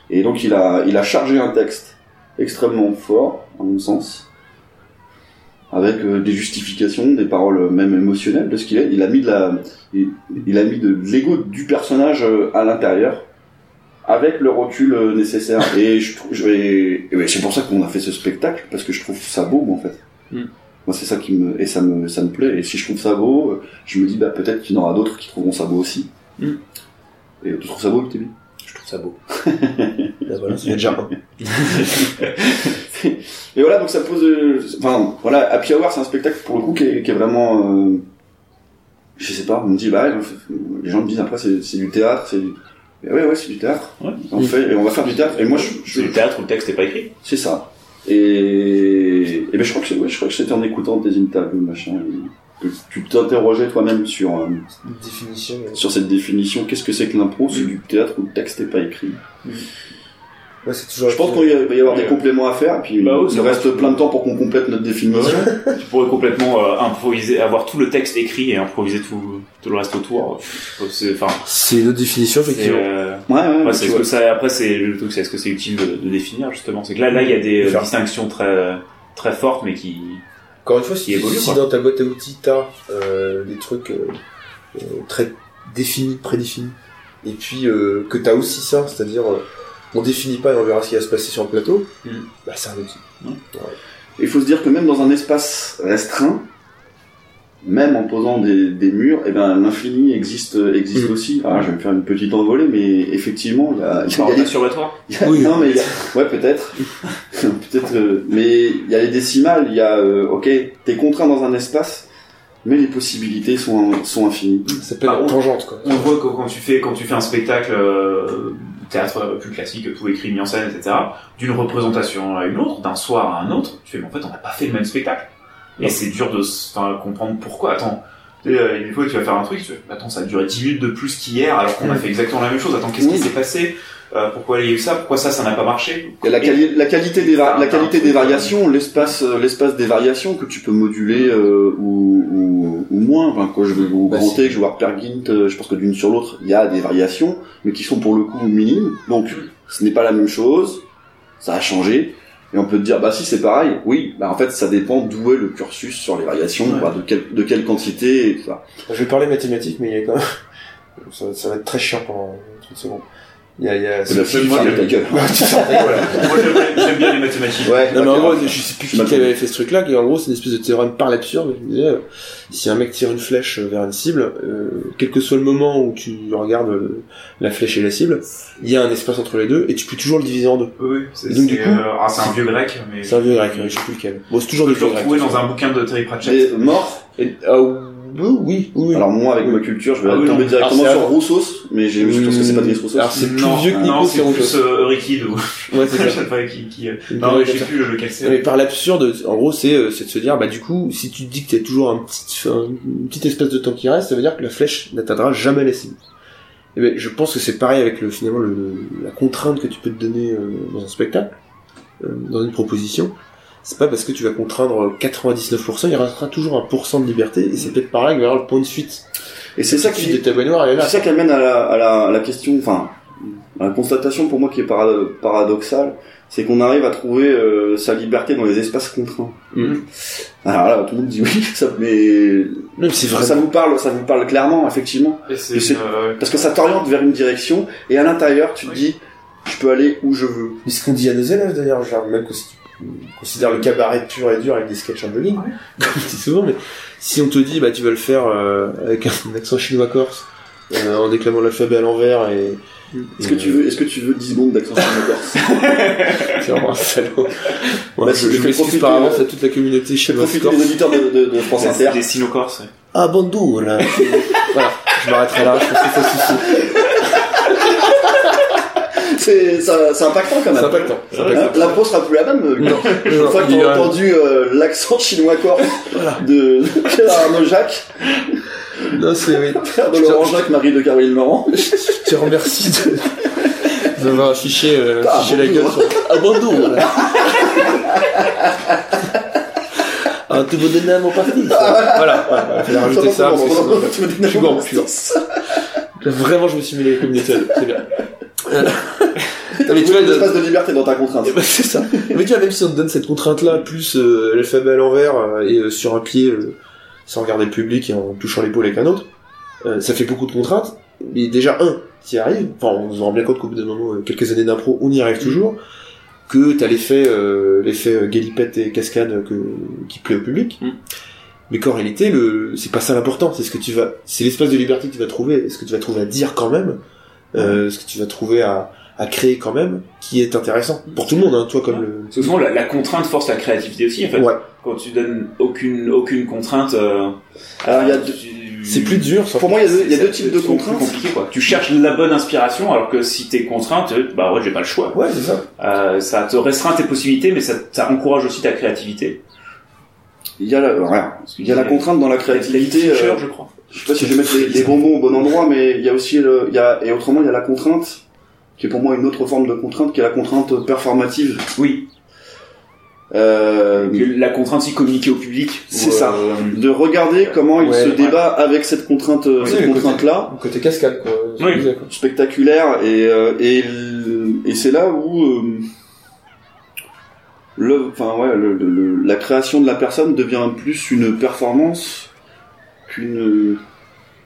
Et donc il a, il a chargé un texte extrêmement fort, à mon sens, avec euh, des justifications, des paroles même émotionnelles de ce qu'il est. Il a mis de la, il, il a mis de l'ego du personnage euh, à l'intérieur, avec le recul euh, nécessaire. Et je je vais, c'est pour ça qu'on a fait ce spectacle parce que je trouve ça beau, moi, en fait. Mm. Moi, c'est ça qui me, et ça me, ça me plaît. Et si je trouve ça beau, je me dis, bah, peut-être qu'il y en aura d'autres qui trouveront ça beau aussi. Mm. Et tu trouves ça beau, Octavie? Je trouve ça beau. Là, voilà, c'est déjà un. Et voilà, donc ça pose. Enfin, voilà, Happy Hour, c'est un spectacle pour le coup qui est, qui est vraiment. euh, je sais pas, on me dit, bah, les gens me disent après, c'est c'est du théâtre, c'est du. Et ouais, ouais, c'est du théâtre. Ouais. On fait, et on va faire du théâtre. Et moi, je, je- C'est du théâtre où le texte n'est pas écrit. c'est ça. Et, et ben, je crois que c'est- ouais, je crois que c'était en écoutant tes interviews, machin, que tu t'interrogeais toi-même sur euh, Définition. sur cette définition. Qu'est-ce que c'est que l'impro? C'est du théâtre où le texte n'est pas écrit. Ouais, c'est toujours. Je pense qu'il va y avoir Ouais. des compléments à faire. Et puis, Bah il reste plein de temps pour qu'on complète notre définition. tu pourrais complètement euh, improviser, avoir tout le texte écrit et improviser tout, tout le reste autour. C'est, enfin, C'est une autre définition, effectivement. euh, Ouais, ouais, ce que ça, après, c'est le truc, c'est est-ce que c'est utile de, de définir justement. C'est que là, là, il y a des euh, Faire. distinctions très, très fortes, mais qui. Encore une fois, si, évolue, si quoi. dans ta boîte à outils, t'as euh, des trucs très définis, prédéfinis, et puis euh, que t'as aussi ça, c'est-à-dire euh, on définit pas et on verra ce qui va se passer sur le plateau, Mm. bah c'est un outil. Il faut se dire que même dans un espace restreint, même en posant des, des murs, eh ben l'infini existe existe Mm. aussi. Ah, je vais me faire une petite envolée, mais effectivement, il y a, il y a- Oui. non mais il y a- ouais peut-être, peut-être, euh, mais il y a les décimales. Il y a, euh, ok, t'es contraint dans un espace, mais les possibilités sont, sont infinies. Ça la on- tangente, quoi. On voit que quand tu fais quand tu fais un spectacle euh, théâtre plus classique, tout écrit, mis en scène, etc. D'une représentation à une autre, d'un soir à un autre, tu fais mais en fait on n'a pas fait le même spectacle. Et c'est dur de comprendre pourquoi. Attends, euh, des fois tu vas faire un truc, tu fais, attends ça a duré 10 minutes de plus qu'hier alors qu'on a fait exactement la même chose. Attends qu'est-ce qui s'est passé? Euh, Pourquoi il y a eu ça? Pourquoi ça ça n'a pas marché? La, quali- la qualité des, la qualité des variations, l'espace, euh, l'espace des variations que tu peux moduler euh, ou, ou, ou moins. Enfin, quand je vais au Bah, que je vois Pergint, euh, je pense que d'une sur l'autre, il y a des variations, mais qui sont pour le coup minimes. Donc, ce n'est pas la même chose. Ça a changé. Et on peut te dire, bah si c'est pareil, oui, bah en fait ça dépend d'où est le cursus sur les variations, Ouais. bah, de, quelle, de quelle quantité et tout ça. Je vais parler mathématiques, mais il y a quand même... Ça, ça va être très chiant pendant 30 secondes. Il y a... Il y a... C'est la moi, ferme je- ta gueule. Moi j'aime- bien les mathématiques. Ouais, Non mais en gros, je sais plus qui avait fait ce truc-là, qui en gros c'est une espèce de théorème par l'absurde. Je me disais, euh, si un mec tire une flèche vers une cible, euh, quel que soit le moment où tu regardes euh, la flèche et la cible, il y a un espace entre les deux et tu peux toujours le diviser en deux. Oui, c'est Et donc, du coup- euh, ah, c'est un vieux grec, mais C'est un vieux grec, je sais plus lequel. Bon, c'est toujours des vieux grecs. de dans un bouquin de Terry Pratchett. Et mort. Et- ah, oui, oui, oui. Alors moi, avec Oui. ma culture, je vais Ah oui, tomber non. directement sur Roussos, mais j'ai, je pense que c'est pas Denis Roussos. Alors, c'est plus non, vieux que Nico, c'est plus Eurykide ou Ouais, c'est je ça. sais pas qui qui. euh, Non, mais je sais plus lequel Mais c'est. par l'absurde, en gros, c'est euh, c'est de se dire, bah du coup, si tu te dis que t'as toujours un petit, un, espèce de temps qui reste, ça veut dire que la flèche n'atteindra jamais la cible. Et ben, je pense que c'est pareil avec le finalement le, la contrainte que tu peux te donner euh, dans un spectacle, euh, dans une proposition. C'est pas parce que tu vas contraindre 99%, il restera toujours un pourcent de liberté, et c'est peut-être pareil, il y aura le point de fuite. Et c'est ça qui, de ta baignoire, elle est là. c'est ça qui amène à la, à la, à la question, enfin, à la constatation pour moi qui est para- paradoxale, c'est qu'on arrive à trouver euh, sa liberté dans les espaces contraints. Mm. Alors là, tout le monde dit oui, ça, mais mais c'est ça vous parle, ça vous parle clairement, effectivement, Et euh, parce que ça t'oriente vers une direction, et à l'intérieur, tu te Oui. dis, je peux aller où je veux. Mais ce qu'on dit à nos élèves d'ailleurs, genre même que si tu considères le cabaret pur et dur avec des sketchs en jogging, Ouais. comme je dis souvent, mais si on te dit bah tu vas le faire euh, avec un accent chinois corse, euh, en déclamant l'alphabet à l'envers et Est-ce que tu veux, est-ce que tu veux 10 secondes d'accent le corse? C'est vraiment un salaud. Ouais, Bah, je, je m'excuse par avance à toute la communauté chinoise corse. des auditeurs de, de, de France Inter. des sino-corses. Ah bonjour là. voilà, je m'arrêterai là, je pense que ça suffit. C'est, impactant quand même. impactant. c'est Hein, impactant. L'impro sera plus la même. euh, Non, Une fois t'as a- entendu euh, l'accent chinois corse Voilà. de Pierre Arnaud Jacques, Non, c'est oui. frère de Laurent Jacques, Marie de Caroline Laurent. Je te remercie de d'avoir affiché, euh, Ah, affiché la gueule sur Ah bonjour voilà. Un tout bon donner à mon parti. ça. Voilà, voilà, il fallait rajouter ça. Tu me dis Je suis gourmand, je suis Vraiment, je me suis mis les communautés. C'est bien. Euh, non, mais tu vois, un espace de liberté dans ta contrainte. eh ben, c'est ça. Mais tu vois, même si on te donne cette contrainte-là, plus euh, l'alphabet à l'envers euh, et euh, sur un pied, sans regarder le public et en touchant l'épaule avec un autre, ça fait beaucoup de contraintes. Mais déjà, un, t'y arrives. Enfin, on se rend bien compte qu'au bout d'un moment, quelques années d'impro, on y arrive toujours. Que t'as l'effet, l'effet galipette et cascade que, qui plaît au public. Mm. Mais qu'en réalité, le, c'est pas ça l'important. C'est ce que tu vas, c'est l'espace de liberté que tu vas trouver, ce que tu vas trouver à dire quand même, euh, ce que tu vas trouver à, à créer quand même, qui est intéressant pour tout le monde. Hein, toi comme le. Parce que souvent, la, la contrainte force la créativité aussi, en fait. Ouais. Quand tu donnes aucune, aucune contrainte, euh, Alors, il y a deux- tu- C'est plus dur. ça. Pour moi, il y a deux, il y a c'est- deux types de c'est plus contraintes. compliqué, quoi. Tu cherches la bonne inspiration, alors que si t'es contrainte, euh, bah ouais, j'ai pas le choix. Ouais, c'est ça. Euh, ça te restreint tes possibilités, mais ça, ça encourage aussi ta créativité. Il y a la, ouais, il y a la contrainte dans la créativité. Fincher, euh, je crois. Je sais pas si je vais mettre les, les bonbons au bon endroit, mais il y a aussi le, il y a, et autrement, il y a la contrainte, qui est pour moi une autre forme de contrainte, qui est la contrainte performative. Oui. Euh, La contrainte, c'est communiquer au public. C'est ça. euh, de regarder comment il se ouais. débat avec cette contrainte, Oui, cette le côté- contrainte-là, Côté cascade, quoi. Oui. quoi. spectaculaire, et, euh, et, et c'est là où, euh, le, enfin ouais, le, le- le- la création de la personne devient plus une performance qu'une,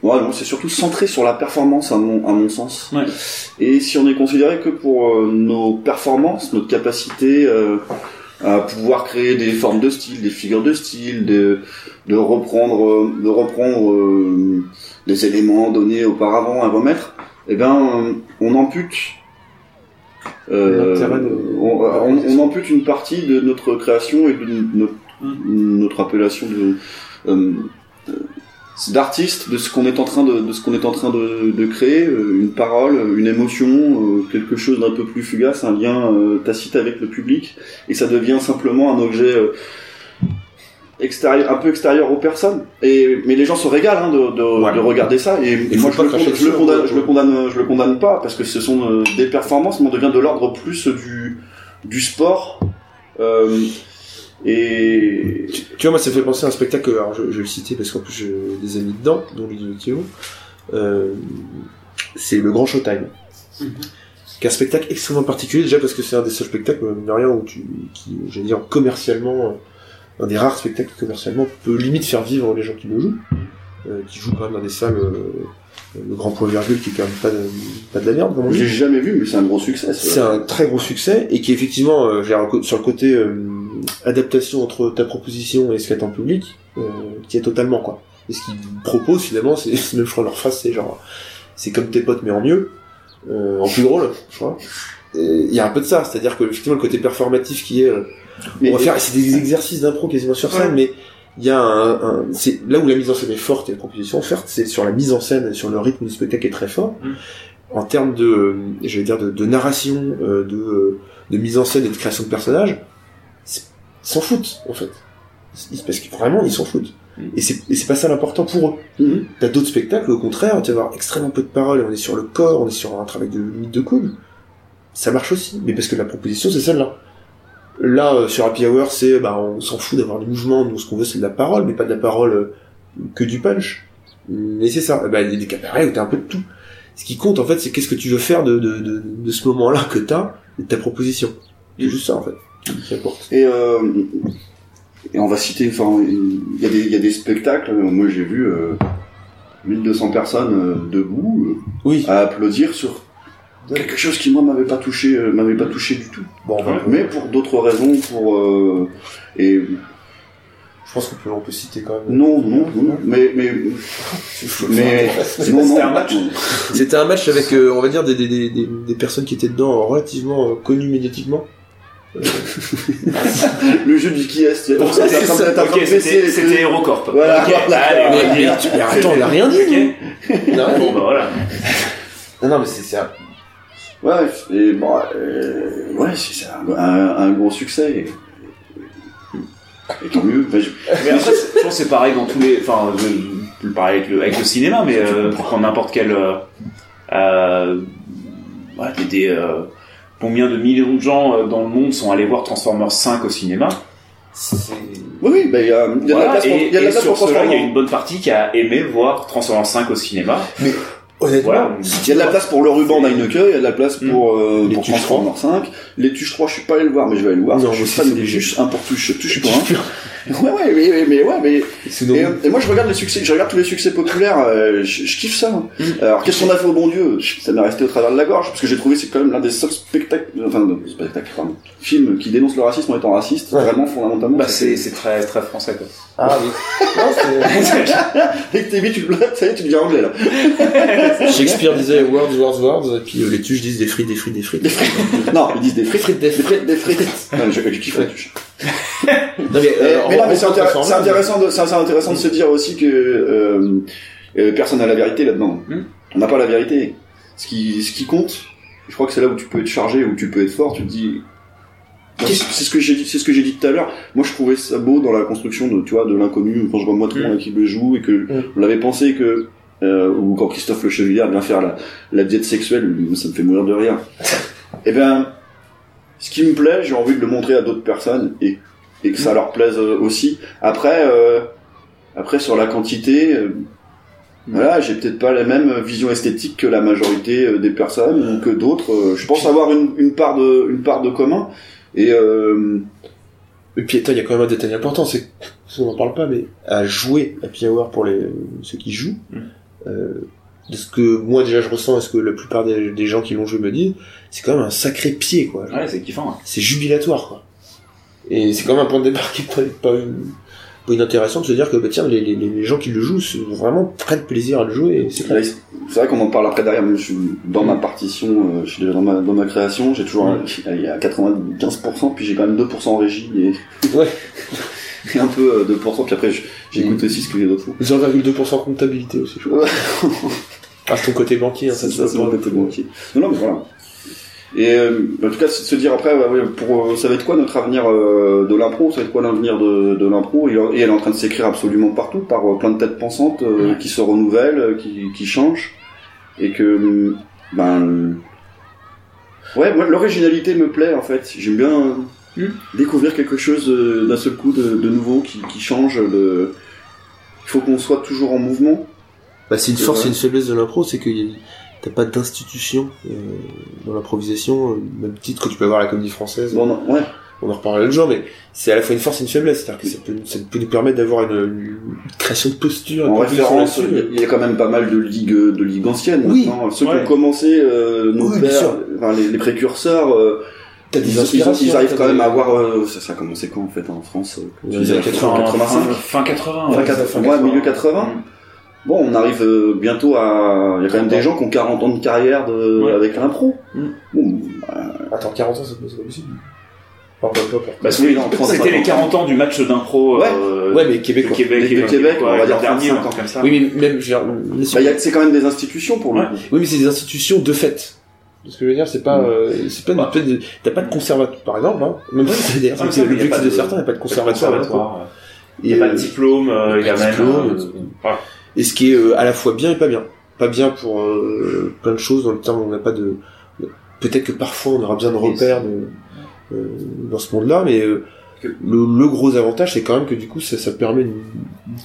ouais, non, c'est surtout centré sur la performance à mon, à mon sens. Ouais. Et si on est considéré que pour euh, nos performances, notre capacité euh, à pouvoir créer des formes de style, des figures de style, de, de reprendre, euh, de reprendre euh, des éléments donnés auparavant à remettre, eh ben, euh, on ampute. euh, de- on, on- on ampute une partie de notre création et de notre, Mm. notre appellation de euh, d'artiste de ce qu'on est en train de, de ce qu'on est en train de, de créer, euh, une parole, une émotion, euh, quelque chose d'un peu plus fugace, un lien euh, tacite avec le public, et ça devient simplement un objet euh, extérieur, un peu extérieur aux personnes. Et mais les gens se régalent hein, de, de, Voilà. de regarder ça, et, et moi je le, je condamne, je le condamne, je le condamne pas parce que ce sont euh, des performances, mais on devient de l'ordre plus du du sport. Euh, et Tu, tu vois, moi, ça fait penser à un spectacle, alors je, je vais le citer parce qu'en plus j'ai des amis dedans, dont Ludo Théo. Euh, c'est le Grand Showtime. Qui est un spectacle extrêmement particulier, déjà parce que c'est un des seuls spectacles, euh, mine de rien, où tu, qui, j'allais dire, commercialement, euh, un des rares spectacles qui, commercialement peut limite faire vivre les gens qui le jouent. Euh, qui jouent quand même dans des salles, euh, le Grand Point Virgule, qui est quand même pas de, pas de la merde, comme on dit. j'ai jamais vu, mais c'est un gros succès. C'est un très gros succès et qui effectivement, euh, sur le côté euh, adaptation entre ta proposition et ce qu'il y a en public, euh, qui est totalement quoi. Et ce qu'ils proposent finalement, c'est même je crois leur face, c'est genre, c'est comme tes potes mais en mieux, euh, en plus drôle, je crois. Il y a un peu de ça, c'est-à-dire que effectivement le côté performatif qui est, euh, Mais- on va faire, c'est des exercices d'impro quasiment sur scène, mais il y a un, un- c'est là où la mise en scène est forte et la proposition forte, c'est sur la mise en scène, sur le rythme du spectacle qui est très fort. Mm. En termes de, euh, je vais dire, de, de narration, euh, de, euh, de mise en scène et de création de personnages, ils s'en foutent en fait. Parce que vraiment, ils s'en foutent. Mm. Et c'est et c'est pas ça l'important pour eux. Mhm. T'as d'autres spectacles, au contraire, tu vas avoir extrêmement peu de paroles, et on est sur le corps, on est sur un travail de limite de coude. Ça marche aussi, mais parce que la proposition, c'est celle-là. Là, euh, sur Happy Hour, c'est, bah, on s'en fout d'avoir des mouvements, nous, ce qu'on veut, c'est de la parole, mais pas de la parole euh, que du punch. Mais c'est ça, bah, il y a des cabarets où t'as un peu de tout. Ce qui compte, en fait, c'est qu'est-ce que tu veux faire de, de, de, de ce moment-là que t'as, et de ta proposition. C'est juste ça, en fait. Et, euh, et on va citer, enfin, il y, a des- il y a des spectacles, euh, moi j'ai vu euh, 1200 personnes euh, debout Oui. à applaudir sur quelque chose qui moi m'avait pas touché, euh, m'avait pas touché du tout. Bon, Mais pour d'autres raisons, pour euh, et je pense qu'on peut, on peut citer quand même. non, non, non, mais mais mais C'était un match. C'était un match avec, euh, on va dire, des, des, des, des, des personnes qui étaient dedans relativement euh, connues médiatiquement. le jeu du qui est, Bon, ça. c'était HeroCorp. Voilà, allez, Mais, va mais, dire. tu- mais attends, on a rien dit. Ok. nous. On a rien Bon bah voilà. Non, non, mais c'est un- Ouais, et bon, euh, ouais, c'est un, un, un gros succès. Et, et tant mieux. Enfin, je- Mais après, c'est- je pense que c'est pareil dans tous les. Enfin, je- pareil avec le, avec le cinéma, mais euh, pour prendre n'importe quel. Euh, euh, ouais, des, des, euh, combien de millions de gens euh, dans le monde sont allés voir Transformers 5 au cinéma Oui, oui, bah, il y a, il y a de la Voilà, place pour, et, il y a de la et place sur pour cela, il y a Transformers. une bonne partie qui a aimé voir Transformers 5 au cinéma. Honnêtement, Voilà. Il y a de la place pour le ruban d'Heineke, il y a de la place Mm. pour, euh, Les pour Tuches Transformers 5. Les Tuches 3, je suis pas allé le voir, mais je vais aller le voir. Non, je suis fan des. Tuches, un pour Tuche, Tuche pour un. Ouais, ouais, mais, mais, mais ouais, mais, et, et moi je regarde les succès, je regarde tous les succès populaires, euh, je, je kiffe ça. hein. Mm. Alors qu'est-ce qu'on a fait au bon Dieu? Ça m'est resté au travers de la gorge, parce que j'ai trouvé c'est quand même l'un des seuls spectacles, enfin non, spectacles, pardon, films qui dénoncent le racisme en étant raciste, Ouais. vraiment fondamentalement. Bah, c'est c'est très, très français, quoi. Ah oui. Que t'es mis, tu le ça y est, tu deviens anglais là. Shakespeare disait words, words, words, et puis euh, les tuches disent des frites, des frites, des frites. Des frites. non, ils disent des frites, frites, des des frites, des frites. Non, je, je kiffe les tuches. Non, mais, euh, c'est intéressant, de, intéressant de se dire aussi que euh, euh, personne n'a la vérité là-dedans. Hmm. On n'a pas la vérité. Ce qui, ce qui compte, je crois que c'est là où tu peux être chargé, où tu peux être fort. Tu te dis, c'est ce que j'ai dit, c'est ce que j'ai dit tout à l'heure. Moi, je trouvais ça beau dans la construction de, tu vois, de l'inconnu quand je vois moi tout le Mm. monde qui le joue et que Mm. on l'avait pensé que euh, ou quand Christophe Le Chevillard vient faire la, la diète sexuelle, ça me fait mourir de rire. Eh ben, ce qui me plaît, j'ai envie de le montrer à d'autres personnes et, et que ça leur plaise euh, aussi. Après, euh, après sur la quantité, euh, voilà, j'ai peut-être pas la même vision esthétique que la majorité des personnes ou que d'autres. Euh, Je pense avoir une, une part de, une part de commun. Et euh, Et puis, attends, il y a quand même un détail important, c'est que, on n'en parle pas, mais à jouer Happy Hour pour les, ceux qui jouent, Mm. euh, de ce que moi déjà je ressens et ce que la plupart des, des gens qui l'ont joué me disent, c'est quand même un sacré pied, quoi. Ouais, c'est kiffant. hein. C'est jubilatoire, quoi. Et c'est quand même un point de départ qui est pas, pas, une- pas inintéressant de se dire que, bah, tiens, les, les, les gens qui le jouent vraiment prennent plaisir à le jouer, c'est c'est vrai qu'on en parle après derrière. mais je suis dans ma partition, euh, je suis déjà dans ma, dans ma création. J'ai toujours, un- il y a 95%, puis j'ai quand même 2% en régie. Et... Ouais. un peu euh, de pourcent. Puis après, j'écoute aussi ce que les autres font. 0,2% comptabilité aussi, je crois. Ah, c'est ton côté banquier, hein, Ça, c'est mon côté banquier. Non, non, mais voilà. Et euh, en tout cas, c'est de se dire après, ouais, ouais, pour, euh, ça va être quoi notre avenir euh, de l'impro? Ça va être quoi l'avenir de, de l'impro? Et, et elle est en train de s'écrire absolument partout par plein de têtes pensantes Ouais. qui se renouvellent, qui, qui changent, et que ben ouais, moi l'originalité me plaît en fait. J'aime bien euh, découvrir quelque chose euh, d'un seul coup de, de nouveau qui, qui change. Il faut qu'on soit toujours en mouvement. Bah, c'est une force et une faiblesse de l'impro, c'est que t'as pas d'institution euh, dans l'improvisation, euh, même titre que tu peux avoir à la comédie française. Bon, non, ouais. On en reparlera l'autre jour, mais c'est à la fois une force et une faiblesse. C'est-à-dire que ça peut, ça peut nous permettre d'avoir une, une création de posture. En référence, il y a quand même pas mal de ligues, de ligues anciennes Oui. maintenant. Ceux qui ont commencé, euh, nos pères, enfin, les, les précurseurs, euh, des ils- inspirations. ils arrivent quand même à avoir. euh, ça, ça a commencé quand en fait en France euh, Dans tu les disais, années 80, 85 Fin, fin 80. Fin ouais. 80, ouais, milieu 80. Bon, on arrive euh, bientôt à. Il y a quand même des gens qui ont 40 ans de carrière de... Ouais. avec l'impro. Mm. Bon, Attends, 40 ans, c'est pas possible. Bah, Oui, non, 30, c'était les 50. 40 ans du match d'impro Ouais. euh, Ouais, mais Québec, quoi. Québec, Québec, quoi, on va dire dernier, 35 un truc comme ça. Oui, mais même, bah, c'est quand même des institutions pour le Ouais. coup. Oui, mais c'est des institutions de fait. Ce que je veux dire, c'est pas, euh, c'est pas, Bah. t'as pas de conservatoire, par exemple, hein. Même si c'est y a l'objectif de de- certains, il n'y a pas de conservatoire. Il n'y a pas de diplôme, euh, il y a pas de même. diplôme, euh, euh, voilà. Et ce qui est euh, à la fois bien et pas bien. Pas bien pour euh, plein de choses, dans le terme où on n'a pas de... Peut-être que parfois on aura besoin de repères de, euh, dans ce monde-là, mais euh, le, le gros avantage, c'est quand même que du coup, ça, ça permet une,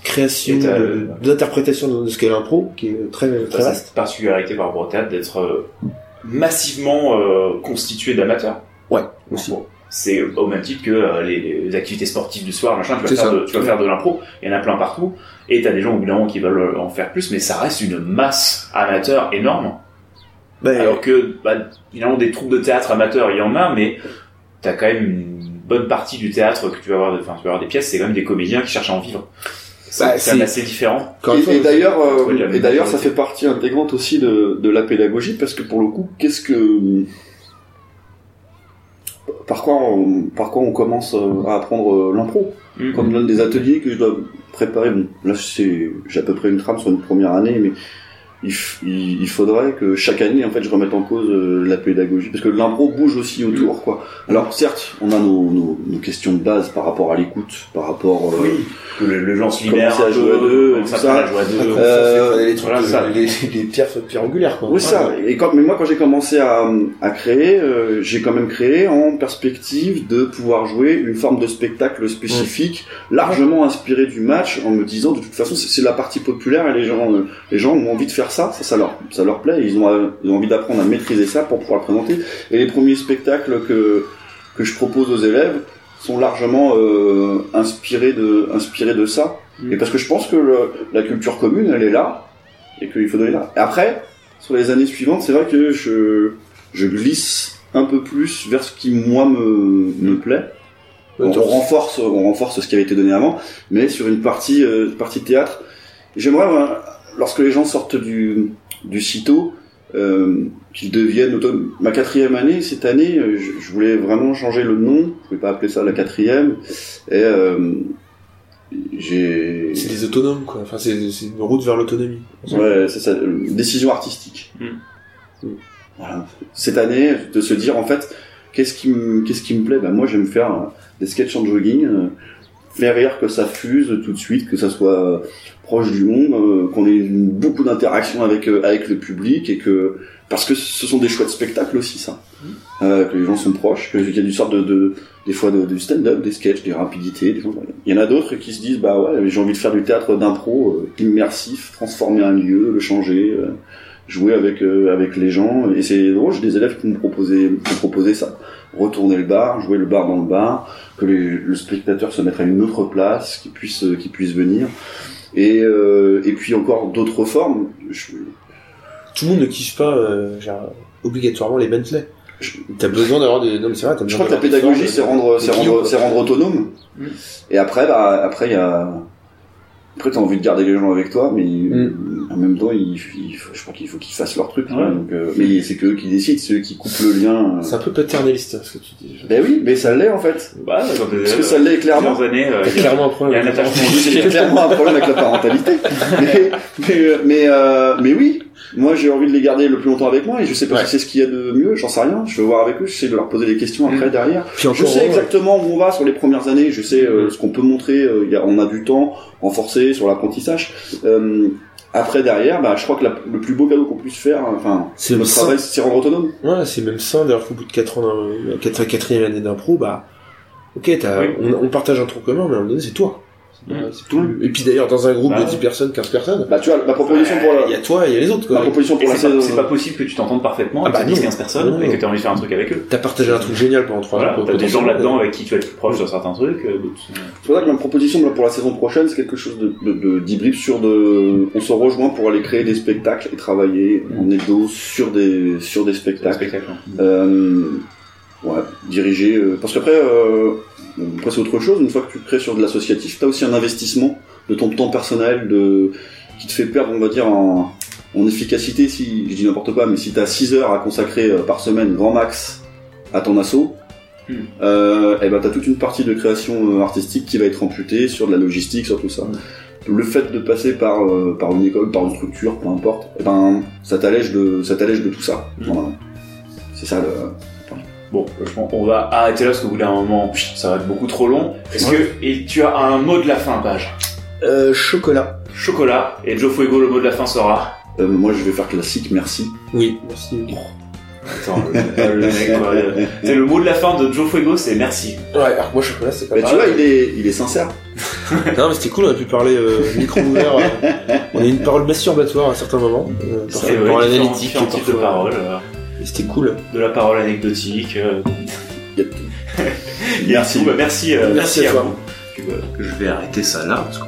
création, t'as- d'interprétation de, de ce qu'est l'impro, qui est très, très vaste. particularité par rapport au théâtre d'être massivement euh, constitué d'amateurs. Ouais, aussi. Bon, C'est au même titre que euh, les, les activités sportives du soir, machin, tu vas, faire de, tu vas faire de l'impro, il y en a plein partout, et t'as des gens au bout d'un moment qui veulent en faire plus, mais ça reste une masse amateur énorme. Ben, Alors que, bah, finalement, des troupes de théâtre amateurs, il y en a, mais t'as quand même une bonne partie du théâtre que tu vas avoir, enfin, tu vas avoir des pièces, c'est quand même des comédiens qui cherchent à en vivre. C'est Bah, c'est même assez différent. Et, et d'ailleurs, euh, et d'ailleurs, ça de- fait partie intégrante aussi de, de la pédagogie parce que pour le coup, qu'est-ce que, par quoi on, par quoi on commence euh, à apprendre euh, l'impro? Mm. Quand on me donne des ateliers que je dois préparer, bon, là c'est, j'ai à peu près une trame sur une première année, mais il, il, il faudrait que chaque année, en fait, je remette en cause euh, la pédagogie, parce que l'impro bouge aussi autour, quoi. Alors certes, on a nos, nos, nos questions de base par rapport à l'écoute, par rapport. euh, Que le, le genre se libère à jouer à deux, et ça tout ça. prend à deux. Euh, les, trucs, voilà, ça. les, les pierres, pierres angulaires, quoi. Oui, ça. Et quand, mais moi, quand j'ai commencé à, à créer, euh, j'ai quand même créé en perspective de pouvoir jouer une forme de spectacle spécifique, largement inspiré du match, en me disant de toute façon, c'est la partie populaire et les gens, euh, les gens ont envie de faire ça, ça, ça leur, ça leur plaît. et Ils ont, euh, ils ont envie d'apprendre à maîtriser ça pour pouvoir le présenter. Et les premiers spectacles que que je propose aux élèves sont largement euh, inspirés de, inspirés de ça. Mm. Et parce que je pense que le- la culture commune, elle est là et qu'il faut donner là. Et après, sur les années suivantes, c'est vrai que je, je glisse un peu plus vers ce qui moi me, me plaît. On, on renforce, on renforce ce qui avait été donné avant, mais sur une partie, euh, partie théâtre. J'aimerais, lorsque les gens sortent du, du CITO, euh, qu'ils deviennent autonomes. Ma quatrième année, cette année, euh, je, je voulais vraiment changer le nom. Je voulais pas appeler ça la quatrième. Et euh, j'ai C'est des autonomes, quoi. Enfin, c'est c'est une route vers l'autonomie. Ouais, c'est ça, décision artistique. Mm. Voilà. Cette année, de se dire en fait, qu'est-ce qui me, qu'est-ce qui me plaît? Ben moi, j'aime faire des sketchs en jogging, euh, faire rire que ça fuse tout de suite, que ça soit euh, proche du monde, euh, qu'on ait beaucoup d'interactions avec euh, avec le public et que parce que ce sont des chouettes spectacles aussi, ça. Euh, que les gens sont proches, qu'il y a du sorte de, de des fois de, du stand-up, des sketchs, des rapidités. Des gens, il y en a d'autres qui se disent bah ouais, j'ai envie de faire du théâtre d'impro euh, immersif, transformer un lieu, le changer, euh, jouer avec avec les gens. Et c'est drôle, j'ai des élèves qui m'ont proposé, qui m'ont proposé ça, retourner le bar, jouer le bar dans le bar, que les- le spectateur se mette à une autre place, qu'il puisse euh, qu'il puisse venir. Et euh, et puis encore d'autres formes. Je- Tout le monde ne kiffe pas, euh, genre, obligatoirement les Bentley. T'as besoin d'avoir des, non, mais c'est vrai, t'as Je besoin crois que la d'avoir des pédagogie, c'est rendre, rendre, rendre autonome. Et après, bah, après, il y a, après t'as envie de garder les gens avec toi, mais Mm. en même temps, il, il faut- je crois qu'il faut qu'ils fassent leur truc. Ouais. Donc, euh, mais c'est que eux qui décident, c'est eux qui coupent le lien. euh. C'est un peu paternaliste, ce que tu dis. Ben oui, mais ça l'est en fait. Bah, Parce que ça l'est clairement. années, euh, il y a- clairement un il y a problème. un Il y a clairement un problème avec la parentalité. Mais, mais, mais, euh, mais oui, moi j'ai envie de les garder le plus longtemps avec moi et je sais pas Ouais. si c'est ce qu'il y a de mieux, j'en sais rien. Je vais voir avec eux, j'essaie de leur poser des questions après Mm. derrière. Puis Je sais exactement où on va sur les premières années, je sais euh, ce qu'on peut montrer, euh, il y a, on a du temps renforcé sur l'apprentissage. Euh, après derrière, bah, je crois que la- le plus beau cadeau qu'on puisse faire, enfin, C'est notre travail, c'est rendre autonome. Ouais, c'est même ça, d'ailleurs qu'au bout de 4 ans, d'un- quatre- quatrième année d'impro, bah, ok, t'as, Oui. on, on partage un tronc commun, mais à un moment donné, c'est toi. Mm. Et puis d'ailleurs, dans un groupe Bah de ouais. 10 personnes, 15 personnes, Bah tu vois, ma proposition pour il y la, a toi et il y a les autres, ma quoi. proposition Et pour la c'est pas, saison. c'est pas possible que tu t'entendes parfaitement Ah avec bah 10, non. 15 personnes Non. et que tu as envie de faire un truc avec eux. T'as partagé un truc génial pendant 3 Voilà, ans. t'as des gens là-dedans avec qui tu vas être plus proche sur certains trucs, euh. C'est pour ça que ma proposition pour la saison prochaine, c'est quelque chose de, de, de- d'hybride sur de, on se rejoint pour aller créer des spectacles et travailler en édo sur des, sur des spectacles. spectacle. Euh, ouais, diriger, euh, parce qu'après, euh, après c'est autre chose, une fois que tu crées sur de l'associatif, t'as aussi un investissement de ton temps personnel, de, qui te fait perdre, on va dire, en, en efficacité, si, je dis n'importe quoi, mais si t'as 6 heures à consacrer euh, par semaine, grand max, à ton assaut, Hmm. euh, et ben t'as toute une partie de création artistique qui va être amputée sur de la logistique, sur tout ça. Le fait de passer par par une école, par une structure, peu importe, et ben ça t'allège de ça t'allège de tout ça. Hmm. Voilà. C'est ça le. Bon, je pense qu'on va arrêter là parce qu'au bout d'un moment, ça va être beaucoup trop long. Est-ce que et tu as un mot de la fin, page? Euh, chocolat. Chocolat et Joe Fuego, le mot de la fin sera? Euh, moi je vais faire classique, merci. Oui, merci. Attends, le, le mec, quoi, le- c'est le mot de la fin de Joe Fuego, c'est merci. Ouais, alors moi, chocolat, c'est pas Mais tu vois, il est il est sincère. Non, mais c'était cool, on a pu parler euh, micro ouvert. euh, on a eu une parole masturbatoire à certains moments. Euh, C'est parole analytique. types de paroles, euh, C'était cool. de la parole anecdotique. euh, Merci. Bah, merci, euh, Merci merci à à toi. vous. Puis voilà, je vais arrêter ça là parce